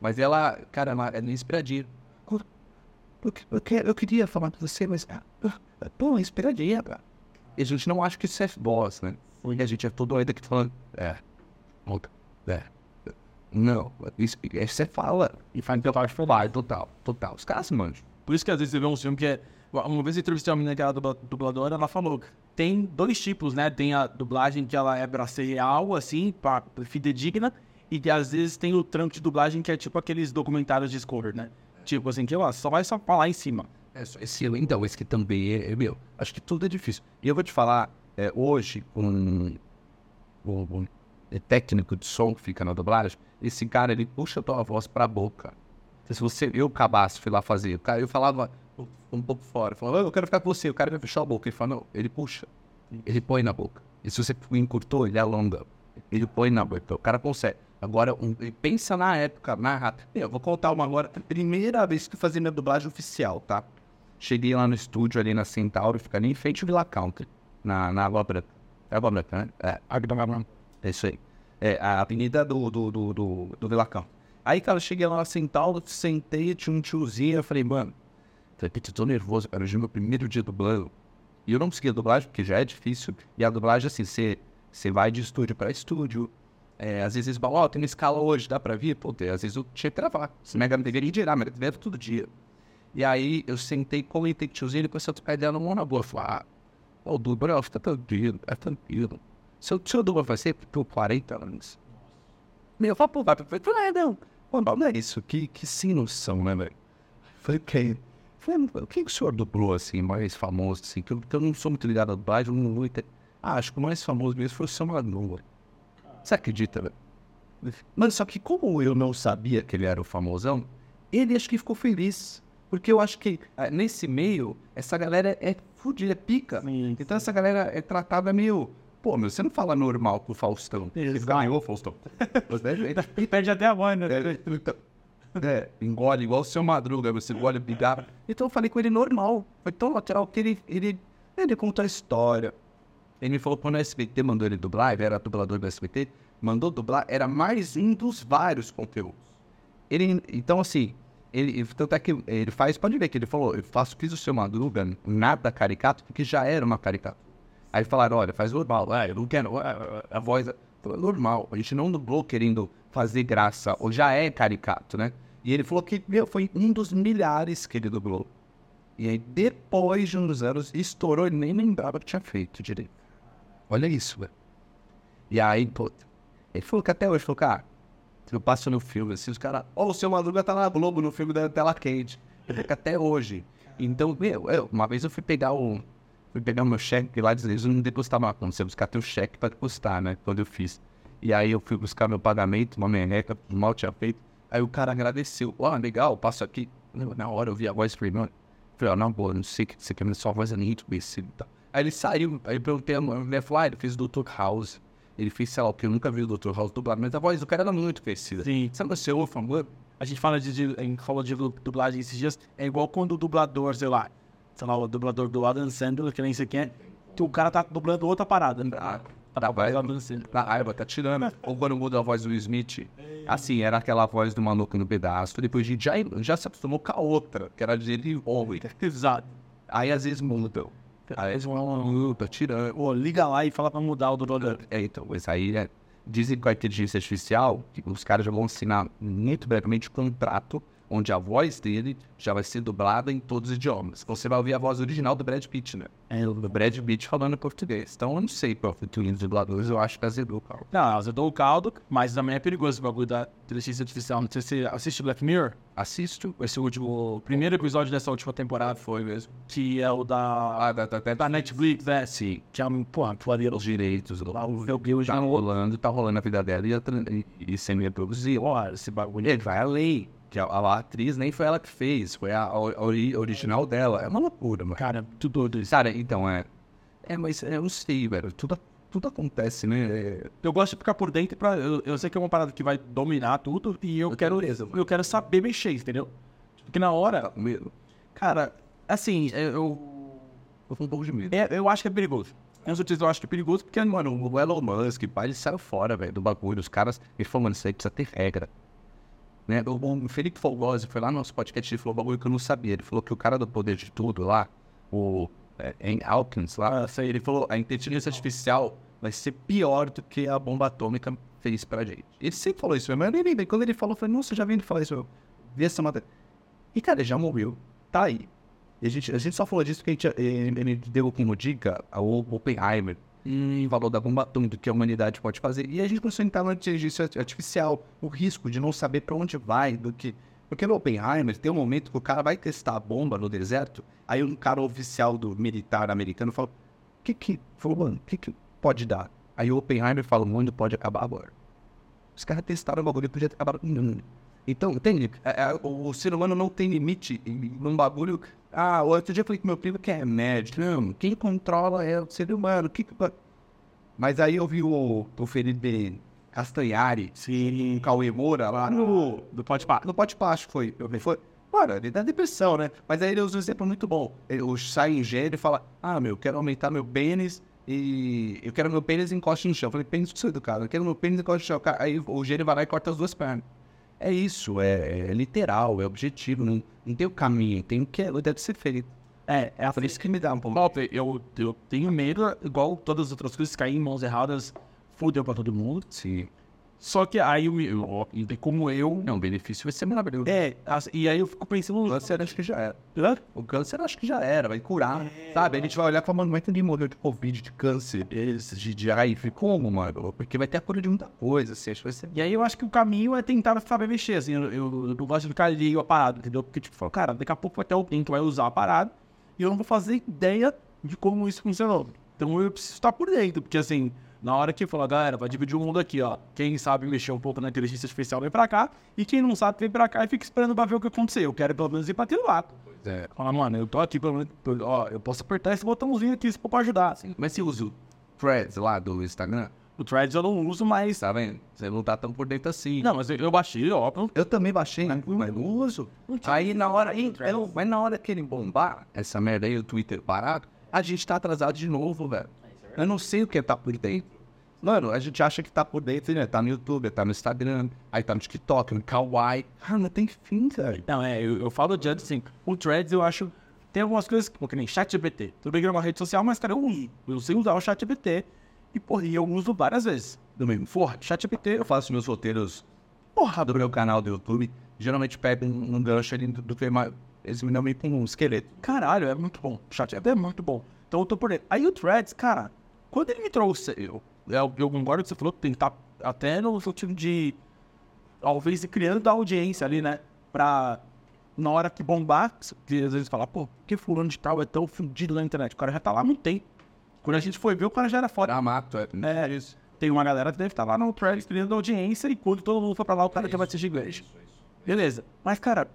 Mas ela, cara, ela é inspiradinha. Eu, eu, eu, que- eu queria falar com você, mas. ah, Pô, inspiradinha, cara. E a gente não acha que isso é boss, né? E a gente é todo doido aqui falando. É. outra, É. Não, isso, isso você fala. E faz pelo parte falar, total, total. Os caras manjam. Por isso que às vezes você vê um filme que é. Uma vez eu entrevistei uma menina que era dubla- dubladora, ela falou: tem dois tipos, né? Tem a dublagem que ela é pra ser real, assim, pra fidedigna, e que às vezes tem o trampo de dublagem que é tipo aqueles documentários de score, né? Tipo assim, que ó, só vai só falar em cima. É, esse então, esse que também é, é meu. Acho que tudo é difícil. E eu vou te falar, é, hoje, com o, o- o técnico de som que fica na dublagem, esse cara, ele puxa a tua voz pra boca. Então, se você, eu, cabaço, fui lá fazer, eu falava um pouco fora, falava, "Ah, eu quero ficar com você, o cara vai fechar a boca. Ele fala, não, ele puxa, ele põe na boca. E se você encurtou, ele alonga. Ele põe na boca, o cara consegue. Agora, um, pensa na época, na. Eu vou contar uma agora. Primeira vez que eu fazia minha dublagem oficial, tá? Cheguei lá no estúdio, ali na Centauro, ali em frente ao Villa Country, na, na Água Branca. É Água Branca, né? É, Água Branca. É isso aí. É a avenida do, do, do, do, do Villa Country. Aí, cara, eu cheguei lá na Centauro, sentei, tinha um tiozinho, eu falei, mano, falei, "Putz, eu tô nervoso, cara, hoje é meu primeiro dia dublando. E eu não consegui a dublagem, porque já é difícil. E a dublagem, assim, você vai de estúdio para estúdio. É, às vezes eles falam, ó, tem uma escala hoje, dá pra vir? Pô, às vezes eu tinha que gravar. Se mega não deveria girar, mas todo dia. E aí eu sentei, comentei com o tiozinho, ele começou a trocar ideia numa boa. Eu falei, ah, o Dubra, fica tranquilo, é tranquilo. Seu, seu Dubra vai ser por 40 anos. Meu, eu falei, pô, vai pra frente. Falei, ah, não. Pô, não, é isso. Que, que sem noção, né, velho? Falei, ok. falei, o que o senhor dublou, assim, mais famoso, assim? Que eu, que eu não sou muito ligado à dublagem, eu não vou entender. Ah, acho que o mais famoso mesmo foi o Sam Madruga. Você acredita, velho? Mas só que como eu não sabia que ele era o famosão, ele acho que ficou feliz. Porque eu acho que ah, nesse meio, essa galera é fudida, é pica. Então essa galera é tratada meio. Pô, meu, você não fala normal com o Faustão. Você ganhou, Faustão. E perde até a voz, né? É, então, é, engole igual o seu Madruga, você engole bigar. Então eu falei com ele normal. Foi tão natural que ele, ele, ele contou a história. Ele me falou quando o SBT mandou ele dublar, ele era dublador do SBT, mandou dublar, era mais um dos vários conteúdos. Ele, então assim, ele, tanto é que ele faz, pode ver que ele falou, eu faço, fiz o seu Madruga, nada caricato, porque já era uma caricatura. Aí falaram, olha, faz normal, ah, eu não quero, a voz é falei, normal, a gente não dublou querendo fazer graça, ou já é caricato, né? E ele falou que, meu, foi um dos milhares que ele dublou. E aí, depois de uns anos, estourou, ele nem lembrava que tinha feito direito. Olha isso, velho. E aí, pô, ele falou que até hoje, falou, cara, eu passo no filme, assim, os caras, ó, o seu Madruga tá na Globo, no filme da Tela Quente. Ele que até hoje. Então, meu, eu, uma vez eu fui pegar o. Fui pegar o meu cheque lá, eles não depositavam na conta, você buscar teu cheque pra depositar, né? Quando eu fiz. E aí eu fui buscar meu pagamento, uma merreca, mal tinha feito. Aí o cara agradeceu. Ó, legal, passo aqui. Na hora eu vi a voz e falei, ó, não, boa, não sei o que você quer, mas sua voz é e tal. Aí ele saiu, aí eu perguntei a mulher, falou, ah, ele fez o Dr. House. Ele fez, sei lá, porque eu nunca vi o Dr. House dublado, mas a voz do cara era muito conhecida. Sim. Sabe você ouve falando? A gente fala de, de, a gente falou de dublagem esses dias, é igual quando o dublador, sei lá, sei lá, o dublador do Adam Sandler, que nem sei quem é, que o cara tá dublando outra parada. Ah, Tá vai, Adam Sandler. na raiva, tá tirando. Ou quando muda a voz do Smith. Assim, era aquela voz do maluco no pedaço. Depois a gente já, já se acostumou com a outra, que era de ele homem. Exato. Aí às vezes mudam. Aí eles vão, tá tirando. Liga lá e fala pra mudar o dublador. É, então, mas aí é, dizem que com a inteligência artificial, que os caras já vão assinar muito brevemente um contrato onde a voz dele já vai ser dublada em todos os idiomas. Você vai ouvir a voz original do Brad Pitt, né? É, o Do Brad Pitt falando português. Então eu não sei qual foi o dos dubladores, eu acho que azedou, cara. Não, azedou o caldo, mas também é perigoso esse bagulho da inteligência artificial. Não sei se você assiste Black Mirror. Assisto. Esse último, o primeiro episódio dessa última temporada Foi mesmo. que é o da, Ah, da, da, da, da Netflix, né? Sim. Que é um, pô, foria Os direitos. lá, o meu Deus, Tá já rolando, tá rolando a vida dela e, a e, e sendo reproduzida. Ó, esse bagulho. Ele vai além. Que a, a atriz nem foi ela que fez, foi a, a ori- original dela. É uma loucura, mano. Cara, tudo isso. Cara, então é. É, mas eu não sei, velho. Tudo, tudo acontece, né? É, Eu gosto de ficar por dentro pra. Eu, eu sei que é uma parada que vai dominar tudo e eu, quero. beleza, eu quero saber mexer, entendeu? Porque na hora, tá medo. cara, assim, eu. Eu tô um pouco de medo. é- eu acho que é perigoso. Com certeza eu acho que é perigoso, porque, mano, o Elon Musk, pai, ele saiu fora, velho, do bagulho. Os caras, ele falou, mano, isso aí precisa ter regra. Né? O, o Felipe Folgosi foi lá no nosso podcast e falou um bagulho que eu não sabia. Ele falou que o cara do poder de tudo lá, o é, em Hawkins lá, Ah, ele falou a inteligência artificial vai ser pior do que a bomba atômica fez pra gente. Ele sempre falou isso mesmo, mas eu nem lembrei. Quando ele falou, eu falei, nossa, já vi ele falar isso. Eu vi essa matéria. E, cara, ele já morreu. Tá aí. E a gente, a gente só falou disso porque a gente, ele, ele deu como dica ao Oppenheimer em valor da bomba atômica que a humanidade pode fazer. E a gente começou a entrar na inteligência artificial, o risco de não saber pra onde vai, do que. Porque no Oppenheimer tem um momento que o cara vai testar a bomba no deserto, aí um cara oficial do militar americano fala: o que que. Falou, o que que pode dar? Aí o Oppenheimer fala: mundo pode acabar agora. Os caras testaram o bagulho e podia ter acabado. Então, entende? É, é, o, o ser humano não tem limite num bagulho. Ah, outro dia eu falei com meu primo que é médico. Não, quem controla é o ser humano. Que que Mas aí eu vi o, o Felipe Castanhari, sim. Cauê Moura lá no. Do pode parar. No Pode Plástico foi. Eu vi, foi. Mano, ele dá depressão, né? Mas aí ele usa um exemplo muito bom. Ele, sai em gênero e fala: Ah, meu, eu quero aumentar meu pênis e eu quero meu pênis encoste no chão. Eu falei: Pênis do seu educado, eu quero meu pênis encoste no chão. Aí o gênio vai lá e corta as duas pernas. É isso, é, é literal, é objetivo. Não, não tem o caminho, tem o que é, deve ser feito. É, é a Por isso que me dá um pouco. Eu, eu tenho medo, igual todas as outras coisas, cair em mãos erradas, fudeu pra todo mundo. Sim. Só que aí, eu, eu, eu- como eu... Não, o benefício vai ser maravilhoso. É, as- e aí eu fico pensando... O câncer acho que já era. Hã? O câncer acho que já era, vai curar. Sabe? A gente vai olhar e falar, mano, mas ninguém morreu de Covid, de câncer, esse, de, de HIV. Como, mano? Porque vai ter a cura de muita coisa, assim. Acho que vai ser. E aí eu acho que o caminho é tentar saber mexer, assim, eu, eu não gosto de ficar ali a parada, entendeu? Porque, tipo, fala, cara, daqui a pouco vai ter alguém que vai usar a parada e eu não vou fazer ideia de como isso funcionou. Então eu preciso estar por dentro, porque assim, na hora que falar, galera, vai dividir o mundo aqui, ó. Quem sabe mexer um pouco na inteligência artificial vem pra cá, e quem não sabe vem pra cá e fica esperando pra ver o que aconteceu. Eu quero pelo menos ir pra aquele lado. É. Falar, mano, eu tô aqui, pelo menos, ó, eu posso apertar esse botãozinho aqui se for pra ajudar, assim. Mas você usa o Threads lá do Instagram? O Threads eu não uso mais. Tá vendo? Você não tá tão por dentro assim. Não, mas eu, eu baixei, ó, Eu também baixei, mas não uso. Aí na hora, aí, eu- mas na hora que ele bombar, essa merda aí, o Twitter parado, a gente tá atrasado de novo, velho. Eu não sei o que tá por dentro. Mano, a gente acha que tá por dentro, né? Tá no YouTube, tá no Instagram, aí tá no TikTok, no Kawaii. Cara, não tem fim, velho. Não, é, eu, eu falo de antes, assim, o Threads eu acho. Tem algumas coisas, como que nem ChatGPT. Tudo bem que é uma rede social, mas, cara, eu uso. Eu sei usar o ChatGPT. E, porra, e eu uso várias vezes. Do mesmo forte. ChatGPT, Eu faço meus roteiros, porra, do meu canal do YouTube. Geralmente pego um, gancho ali do, tema. Eles me dão meio com um esqueleto. caralho, é muito bom. ChatGPT é muito bom. Então eu tô por ele. Aí o Threads, cara, quando ele me trouxe. Eu, eu, eu concordo com o que você falou, tem que estar até no sentido de. Talvez criando a audiência ali, né? Pra. Na hora que bombar, que às vezes falar, pô, por que fulano de tal é tão fudido na internet? O cara já tá lá há muito tempo. Quando a gente foi ver, o cara já era foda. Ah, mato, é. É, isso. Tem uma galera que deve estar lá no Threads criando audiência e quando todo mundo for pra lá, o cara já vai ser gigante. Beleza. Mas, cara,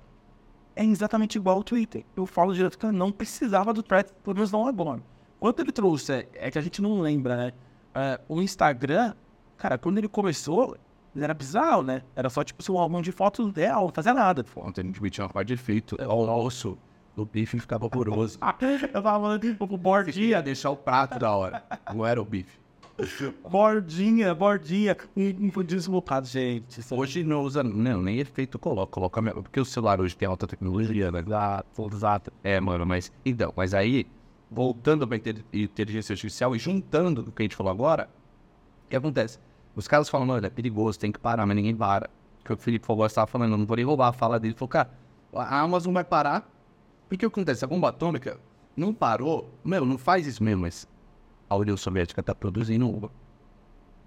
é exatamente igual ao Twitter. Eu falo direto, cara, não precisava do Threads, pelo menos não agora. Quando ele trouxe, é, é que a gente não lembra, né? É, o Instagram, cara, quando ele começou, ele era bizarro, né? Era só, tipo, um álbum de fotos real, não fazia nada. Ontem a gente metia uma parte de efeito. O nosso, do bife ficava poroso. Eu tava falando, tipo, bordinha, Ia deixar o prato da hora. Não era o bife. bordinha, bordinha. Um, deslocado, gente. Isso Hoje não usa, não, nem efeito coloca, coloca mesmo. Porque o celular hoje tem alta tecnologia, né? Exato, exato. É, mano, mas. Então, mas aí, voltando pra inte- inteligência artificial e juntando o que a gente falou agora, o que acontece? Os caras falam, mano, é perigoso, tem que parar, mas ninguém para. Que o Felipe Fogos estava falando, não vou nem roubar a fala dele. Ele falou, cara, a Amazon vai parar. Porque o que acontece? A bomba atômica não parou. Meu, não faz isso mesmo, mas a União Soviética tá produzindo.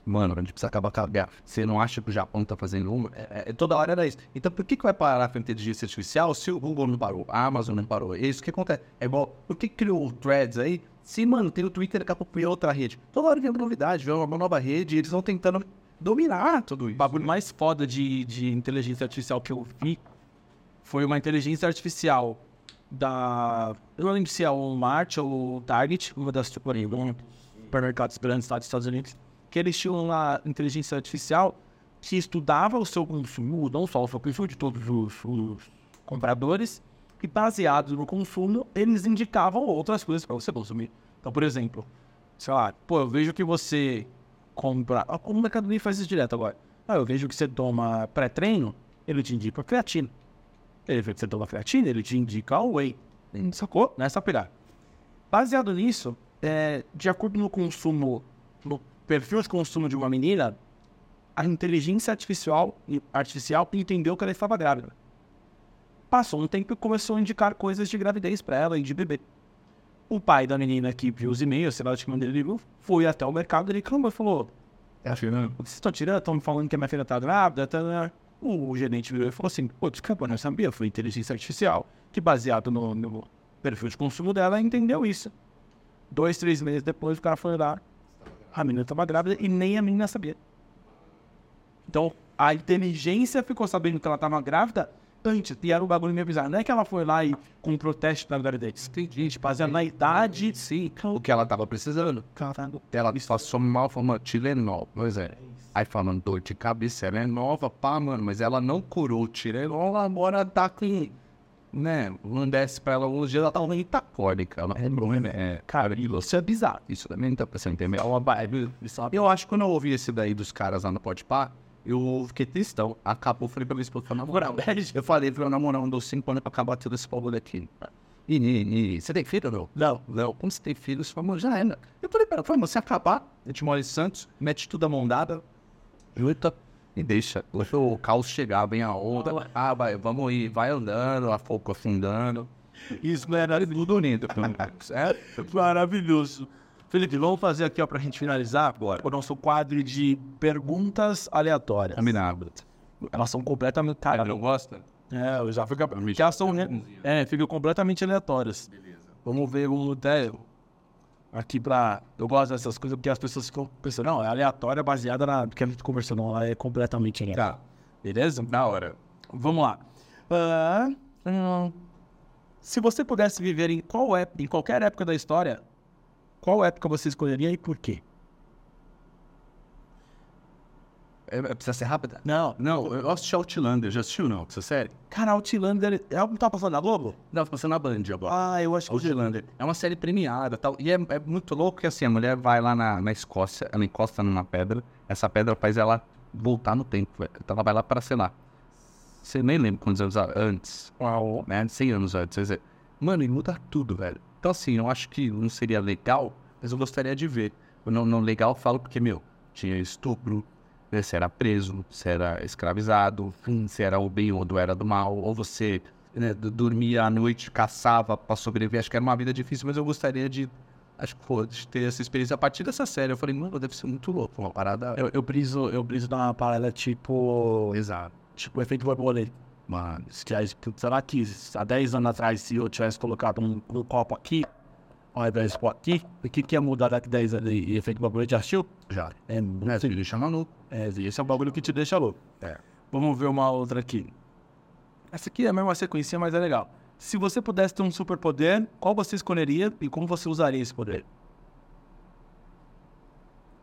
Mano, a gente precisa acabar com a guerra. Você não acha que o Japão tá fazendo? É, é- toda hora era isso. Então por que, que vai parar a inteligência artificial se o Google não parou? A Amazon não parou? É isso que acontece. É igual, por que criou o Threads aí? Se, mano, tem o Twitter, daqui a pouco vem outra rede. Toda hora vem uma novidade, vem uma nova rede e eles vão tentando dominar tudo O isso. bagulho mais foda de, de inteligência artificial que eu vi foi uma inteligência artificial da. Eu não lembro se é o Walmart ou o Target, uma das supermercados grandes lá dos Estados Unidos, que eles tinham uma inteligência artificial que estudava o seu consumo, não só o seu consumo de todos os, os compradores, e baseado no consumo, eles indicavam outras coisas para você consumir. Então, por exemplo, sei lá, pô, eu vejo que você compra. O Mercado Livre faz isso direto agora. Ah, eu vejo que você toma pré-treino, ele te indica creatina. Ele vê que você toma creatina, ele te indica whey. Sacou? Nessa pirar. Baseado nisso, é, de acordo no consumo, no perfil de consumo de uma menina, a inteligência artificial, artificial entendeu que ela estava grávida. Passou um tempo e começou a indicar coisas de gravidez para ela e de bebê. O pai da menina que viu os e-mails, sei lá de que maneira ele viu, foi até o mercado e reclamou e falou: É a Fernanda? vocês estão tirando? Estão me falando que a minha filha tá grávida? Tá, né? O gerente virou e falou assim: Pô, desculpa, não sabia. Foi inteligência artificial que, baseado no, no perfil de consumo dela, entendeu isso. Dois, três meses depois, o cara foi lá. A menina estava grávida e nem a menina sabia. Então, a inteligência ficou sabendo que ela estava grávida antes. E era um bagulho meio bizarro. Não é que ela foi lá e comprou teste da gravidez. Entendi. Baseado na idade, sim. O que ela tava precisando. Caramba. Ela passou mal, falou, Tilenol. Pois é. Aí falando dor de cabeça, ela é nova, pá, mano, mas ela não curou o Tilenol, ela agora tá com. Né? Não desce pra ela uns dias, ela tá ruim itacólica. Ela é problema. É, cara, Isso é bizarro. isso também não tá pra você entender. É uma vibe. É uma Eu acho que quando eu ouvi esse daí dos caras lá no Podpah, eu fiquei tristão. Acabou, falei pra minha esposa, falei, na moral, eu falei, falei, na moral, não dou cinco anos pra acabar tudo esse bagulho aqui. E, e, e, você tem filho ou não? Não. Não. Quando você tem filho, você mano, já era. Eu falei, pera, falei, mano, se acabar, a gente mora em Santos, mete tudo a mão dada, junta, e deixa. O caos chegar, vem a onda, ah, vai, vamos ir, vai andando, a pouco afundando. Isso era Tudo unido, certo? maravilhoso. Felipe, vamos fazer aqui, ó, pra gente finalizar Bora. o nosso quadro de perguntas aleatórias. Combinado. Elas são completamente. Cara, Não gosta? É, eu já fica. Porque elas são. né? É, ficam completamente aleatórias. Vamos ver, vamos até. Aqui pra. Eu gosto dessas coisas porque as pessoas ficam pensando, não, é aleatória baseada na. Porque a gente conversou, não, ela é completamente aleatória. Tá, Beleza? na hora. Vamos lá. Hum, se você pudesse viver em qual época, em qualquer época da história, qual época você escolheria e por quê? É, é, precisa ser rápida? Não. Não, eu assisti Outlander, já assistiu não, essa série? Cara, Outlander. É algo que tá passando na Globo? Não, tá passando na Band agora. Ah, eu acho que. Outlander. É uma série premiada e tal. E é, é muito louco que assim, a mulher vai lá na, na Escócia, ela encosta numa pedra, essa pedra faz ela voltar no tempo, velho. Então ela vai lá para, sei lá. Você nem lembra quantos anos antes. Uau. Né? 100 anos antes. quer dizer, Mano, e muda tudo, velho. Então assim, eu acho que não seria legal, mas eu gostaria de ver. Eu não, não legal eu falo porque, meu, tinha estupro, né? Você era preso, você era escravizado, você era o bem ou do era do mal, ou você né, dormia à noite, caçava pra sobreviver. Acho que era uma vida difícil, mas eu gostaria de. Acho que, pô, ter essa experiência a partir dessa série. Eu falei, mano, deve ser muito louco, uma parada. Eu, eu briso, eu briso dar uma parada tipo. Exato. Tipo, efeito borboleta. Mano, Se Será que há 10 anos atrás, se eu tivesse colocado um, um copo aqui, ao invés copo aqui, o que, que ia mudar daqui 10 anos? E efeito borboleta já assistiu? já. É, sim. filho, chama no. é, esse é o bagulho que te deixa louco. É. Vamos ver uma outra aqui. Essa aqui é a mesma sequência, mas é legal. Se você pudesse ter um superpoder, qual você escolheria e como você usaria esse poder?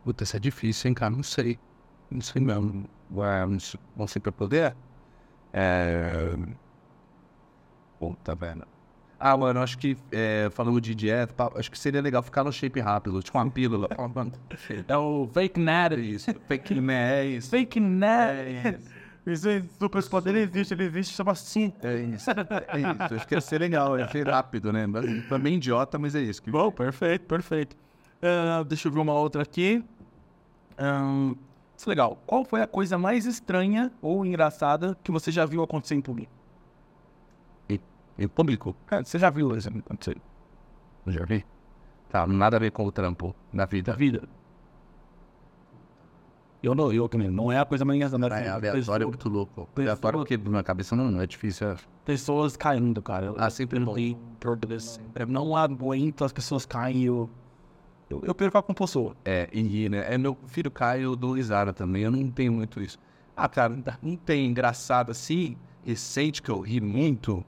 Puta, isso é difícil, hein, cara? Não sei. Não sei mesmo. Ué, não sei- Vão sempre poder? É. Puta, velho. Ah, mano, acho que, é, falando de dieta, acho que seria legal ficar no shape rápido, tipo uma pílula. É o Fake Nerd. Isso, fake né, é isso. Fake Nerd. Isso é super poder, ele existe, ele existe, chama assim. É isso, é isso. Acho que ia ser legal, ia ser rápido, né? Bem idiota, mas é isso. Que... Bom, perfeito, perfeito. Ah, deixa eu ver uma outra aqui. Ahn, isso é legal. Qual foi a coisa mais estranha ou engraçada que você já viu acontecer em público? Em, público? Você já viu isso acontecer Não já vi? Tá, nada a ver com o trampo na vida. vida? Eu não, eu também. Não é a coisa mais engraçada. É, aleatório é muito louco. Aleatório porque na cabeça não, não é difícil. É... Pessoas caindo, cara. Ah, sempre bom. turbulence. Eu não aguento as pessoas caem eu, eu, eu perco a compostura. É, e né? É meu filho Caio do risada também, eu não tenho muito isso. Ah, cara, não tem engraçado assim, recente que eu ri muito.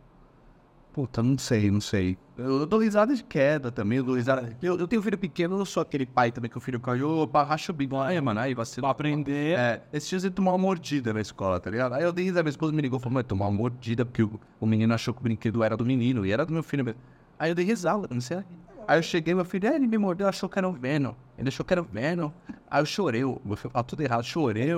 Puta, não sei, não sei. Eu, eu dou risada de queda também, eu dou risada. Eu, eu tenho filho pequeno, eu não sou aquele pai também que o filho caiu, opa, racha o bico. Aí, mano, aí vacilou. Pra aprender. É, esses dias ele tomou uma mordida na escola, tá ligado? Aí eu dei risada, minha esposa me ligou e falou, mas tomou uma mordida porque o, o menino achou que o brinquedo era do menino e era do meu filho mesmo. Aí eu dei risada, não sei. Aí eu cheguei, meu filho, é, ele me mordeu, achou que era o Venom. Ele achou que era o Venom. Aí eu chorei, eu meu filho tudo errado, chorei,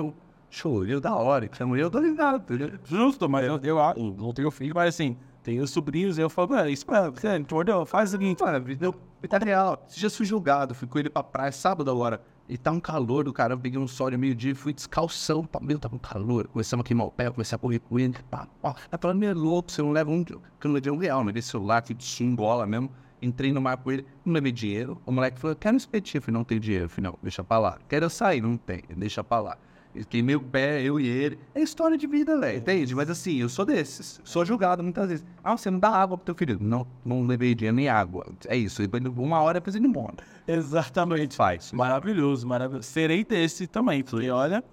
chorei, da hora. Então eu dou risada, tá ligado? Justo, mas eu, eu, eu não tenho filho, mas assim, tenho sobrinhos e eu falo, mano, isso, mano, você entendeu? Faz o seguinte. Mano, deu tá real. Esse dia fui julgado, fui com ele pra praia sábado agora. E tá um calor do cara, eu peguei um sol meio-dia fui descalção. Meu, tava um calor. Começamos a queimar o pé, comecei a correr com ele. Pá, pá. Aí falando, meu, é louco, você não leva um. Eu não levei um real, levei celular, que sungola mesmo. Entrei no mar com ele, não levei dinheiro. O moleque falou, quero um espetinho. Eu falei, não tenho dinheiro. Eu falei, não, deixa pra lá. Quero sair, não tem, deixa pra lá. Queimei o pé, eu e ele. É história de vida, velho, entende? Mas assim, eu sou desses. Sou julgado muitas vezes. Ah, você não dá água pro teu filho. Não, não levei dinheiro nem água. É isso. Depois de Uma hora depois ele morre. Exatamente. Faz. Maravilhoso, maravilhoso. Serei desse também, porque olha.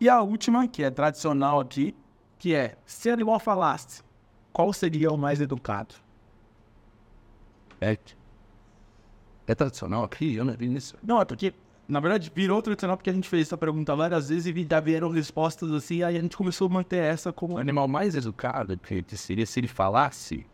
E a última, que é tradicional aqui, que é, se animal falasse, qual seria o mais educado? É, é tradicional aqui? Eu não vi isso. Não, é porque, na verdade, virou tradicional porque a gente fez essa pergunta várias vezes e já vieram respostas assim, aí a gente começou a manter essa como... O animal mais educado que seria se ele falasse.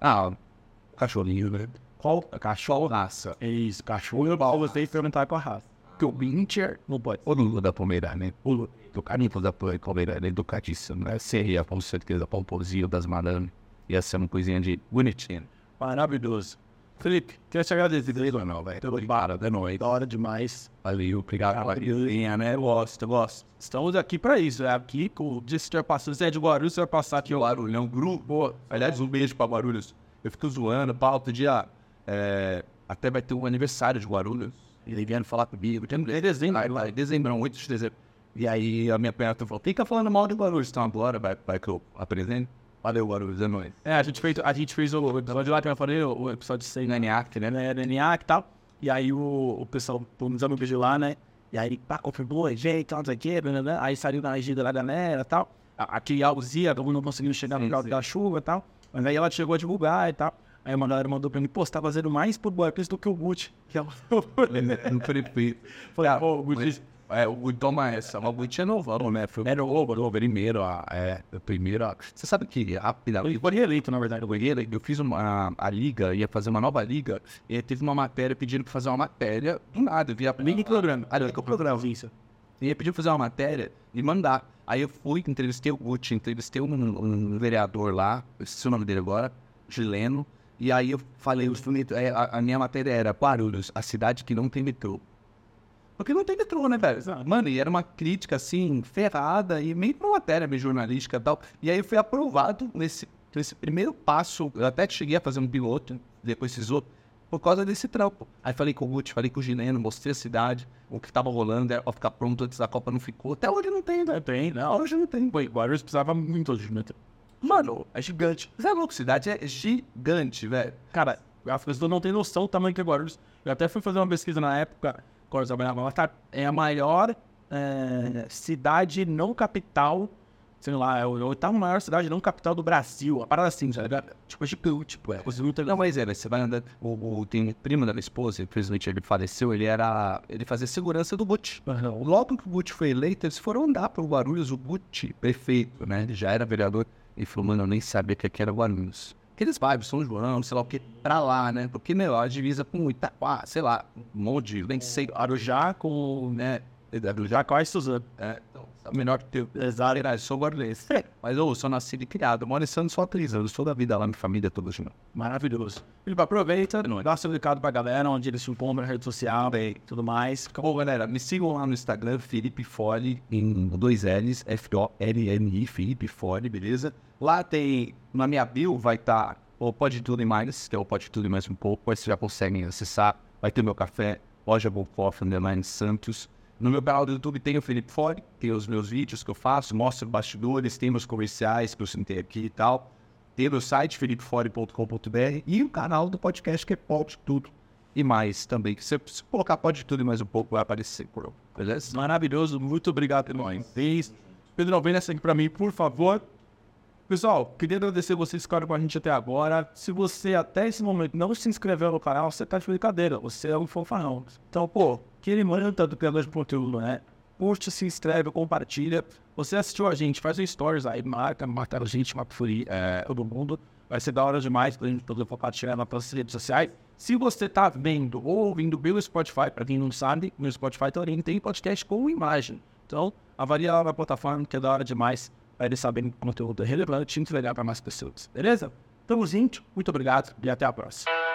Ah, o cachorrinho, né? Qual? Cachorro raça. É isso, cachorro e pau, você perguntar com a raça. Que o Pincher. Não pode. O Lula da Pomerânia. O Lula. Do carimbo da Pomerânia, educadíssimo, né? Seria com certeza pomposinho das madames. Ia ser uma coisinha de bonitinho. Maravilhoso. Felipe, queria te agradecer. Não, velho. Para, é nóis. Da hora demais. Valeu, obrigado pela resenha, né? Gosto, gosto. Estamos aqui pra isso. É aqui o dia que estiver passando. Você é de Guarulhos, você vai passar aqui. ó. Barulhão, grupo. Aliás, um beijo pra Guarulhos. Eu fico zoando, pá, outro dia. é, até vai ter um aniversário de Guarulhos. E aí vieram falar comigo. Tem é dezembro, aí, lá, dezembro, 8 de dezembro. E aí a minha perna falou: fica falando mal de Guarulhos. Então agora vai, vai que eu apresento. Valeu, Guarulhos, é nóis. É, a gente fez, a gente fez o episódio lá que eu falei, o, o episódio 6, né? NEAC, né? né? NEAC e tal. E aí o, o pessoal, pô, nos amigos de lá, né? E aí, pá, confirmou, gente, tal, não sei o quê, aí saiu na agenda lá da galera e tal. A- Aqui em Alzia, acabou não conseguindo chegar por causa da chuva e tal. Mas aí ela chegou a divulgar e tal. Aí uma galera mandou pra mim, pô, você tá fazendo mais por Boapis do que o Gucci. Que é o... No prefeito. Falei, pô, o Gucci... É, o Gui toma essa. Mas o Gui é novão, né? Era o o primeiro, a- é, o primeiro. a- Você sabe que. Ele foi reeleito, na verdade. Eu ganhei, eu fiz uma, a liga, ia fazer uma nova liga, e teve uma matéria pedindo pra fazer uma matéria do nada. Eu vi a Link programa. Ah, que o programa. Isso. E pediu fazer uma matéria e mandar. Aí eu fui, entrevistei o Gucci, entrevistei um, um vereador lá, eu esqueci o nome dele agora, chileno. E aí eu falei, os é, a, a minha matéria era Guarulhos, a cidade que não tem metrô. Porque não tem metrô, né, velho? Mano, e era uma crítica, assim, ferrada e meio uma matéria meio jornalística e tal. E aí eu fui aprovado nesse, nesse primeiro passo. Eu até cheguei a fazer um piloto, depois fiz outro, por causa desse trampo. Aí falei com o Gucci, falei com o Gileno, mostrei a cidade, o que tava rolando, era pra ficar pronto antes da Copa, não ficou. Até hoje não tem, né? Tem, não. Hoje não tem. Pô, e Guarulhos precisava muito de metrô. Mano, é gigante. Você é louco, cidade é gigante, velho. Cara, as pessoas não têm noção do tamanho que é Guarulhos. Eu até fui fazer uma pesquisa na época, trabalhava lá, tá? É a maior é, cidade não capital, sei lá, é a oitava maior cidade não capital do Brasil. A parada assim, sabe? Tipo, é gigante, tipo, é. Você não mas é, você vai andando. O, o, tem um primo da minha esposa, infelizmente ele faleceu, ele era. Ele fazia segurança do Gucci. Logo que o Gucci foi eleito, eles foram andar pro Guarulhos, o Gucci, prefeito, né? Ele já era vereador. Ele falou, mano, eu nem sabia que aqui era Guarulhos. Aqueles vibes, São João, sei lá o que, pra lá, né? Porque, meu, a divisa com Itaquá, sei lá, um monte de, nem sei, Arujá com, né, Arujá com a Suzano. é, então, tá melhor que teu. Exato. Verdade, sou guarulhense. Mas, ô, sou nascido e criado. Eu moro em Santos só há três anos. Toda a vida lá, minha família toda junto. Maravilhoso. Felipe, aproveita, dá seu recado pra galera, onde eles se encontram na rede social e tudo mais. Bom, galera, me sigam lá no Instagram, Felipe Fole, em dois L's, F-O-L-N-I, Felipe Fole, beleza? Lá tem, na minha bio, vai estar o Pode Tudo e Mais, que é o Pode Tudo e Mais um pouco, aí vocês já conseguem acessar. Vai ter meu café, loja Bom Coffee, underline Santos. No meu canal do YouTube tem o Felipe Fole, tem os meus vídeos que eu faço, mostro bastidores, tem meus comerciais que eu sentei aqui e tal. Tem meu site, felipefore.com.br e o canal do podcast que é Pode Tudo e mais também. Que se você colocar Pode Tudo e mais um pouco, vai aparecer, por beleza? Maravilhoso, muito obrigado pelo. Pedro, vem nessa aqui pra mim, por favor. Pessoal, queria agradecer vocês que ficaram com a gente até agora. Se você até esse momento não se inscreveu no canal, você tá de brincadeira, você é um fofarrão. Então, pô, aquele manta do criador de conteúdo, né? Curte, se inscreve, compartilha. Você assistiu a gente, faz um stories aí, marca, marca a gente, marca por é, todo mundo. Vai ser da hora demais pra gente poder compartilhar nas nossas redes sociais. Se você tá vendo ou ouvindo pelo Spotify, pra quem não sabe, no Spotify também tem podcast com imagem. Então, avalia lá na plataforma, que é da hora demais, para eles saberem que o conteúdo é relevante e entregar para mais pessoas. Beleza? Tamo junto, muito obrigado e até a próxima.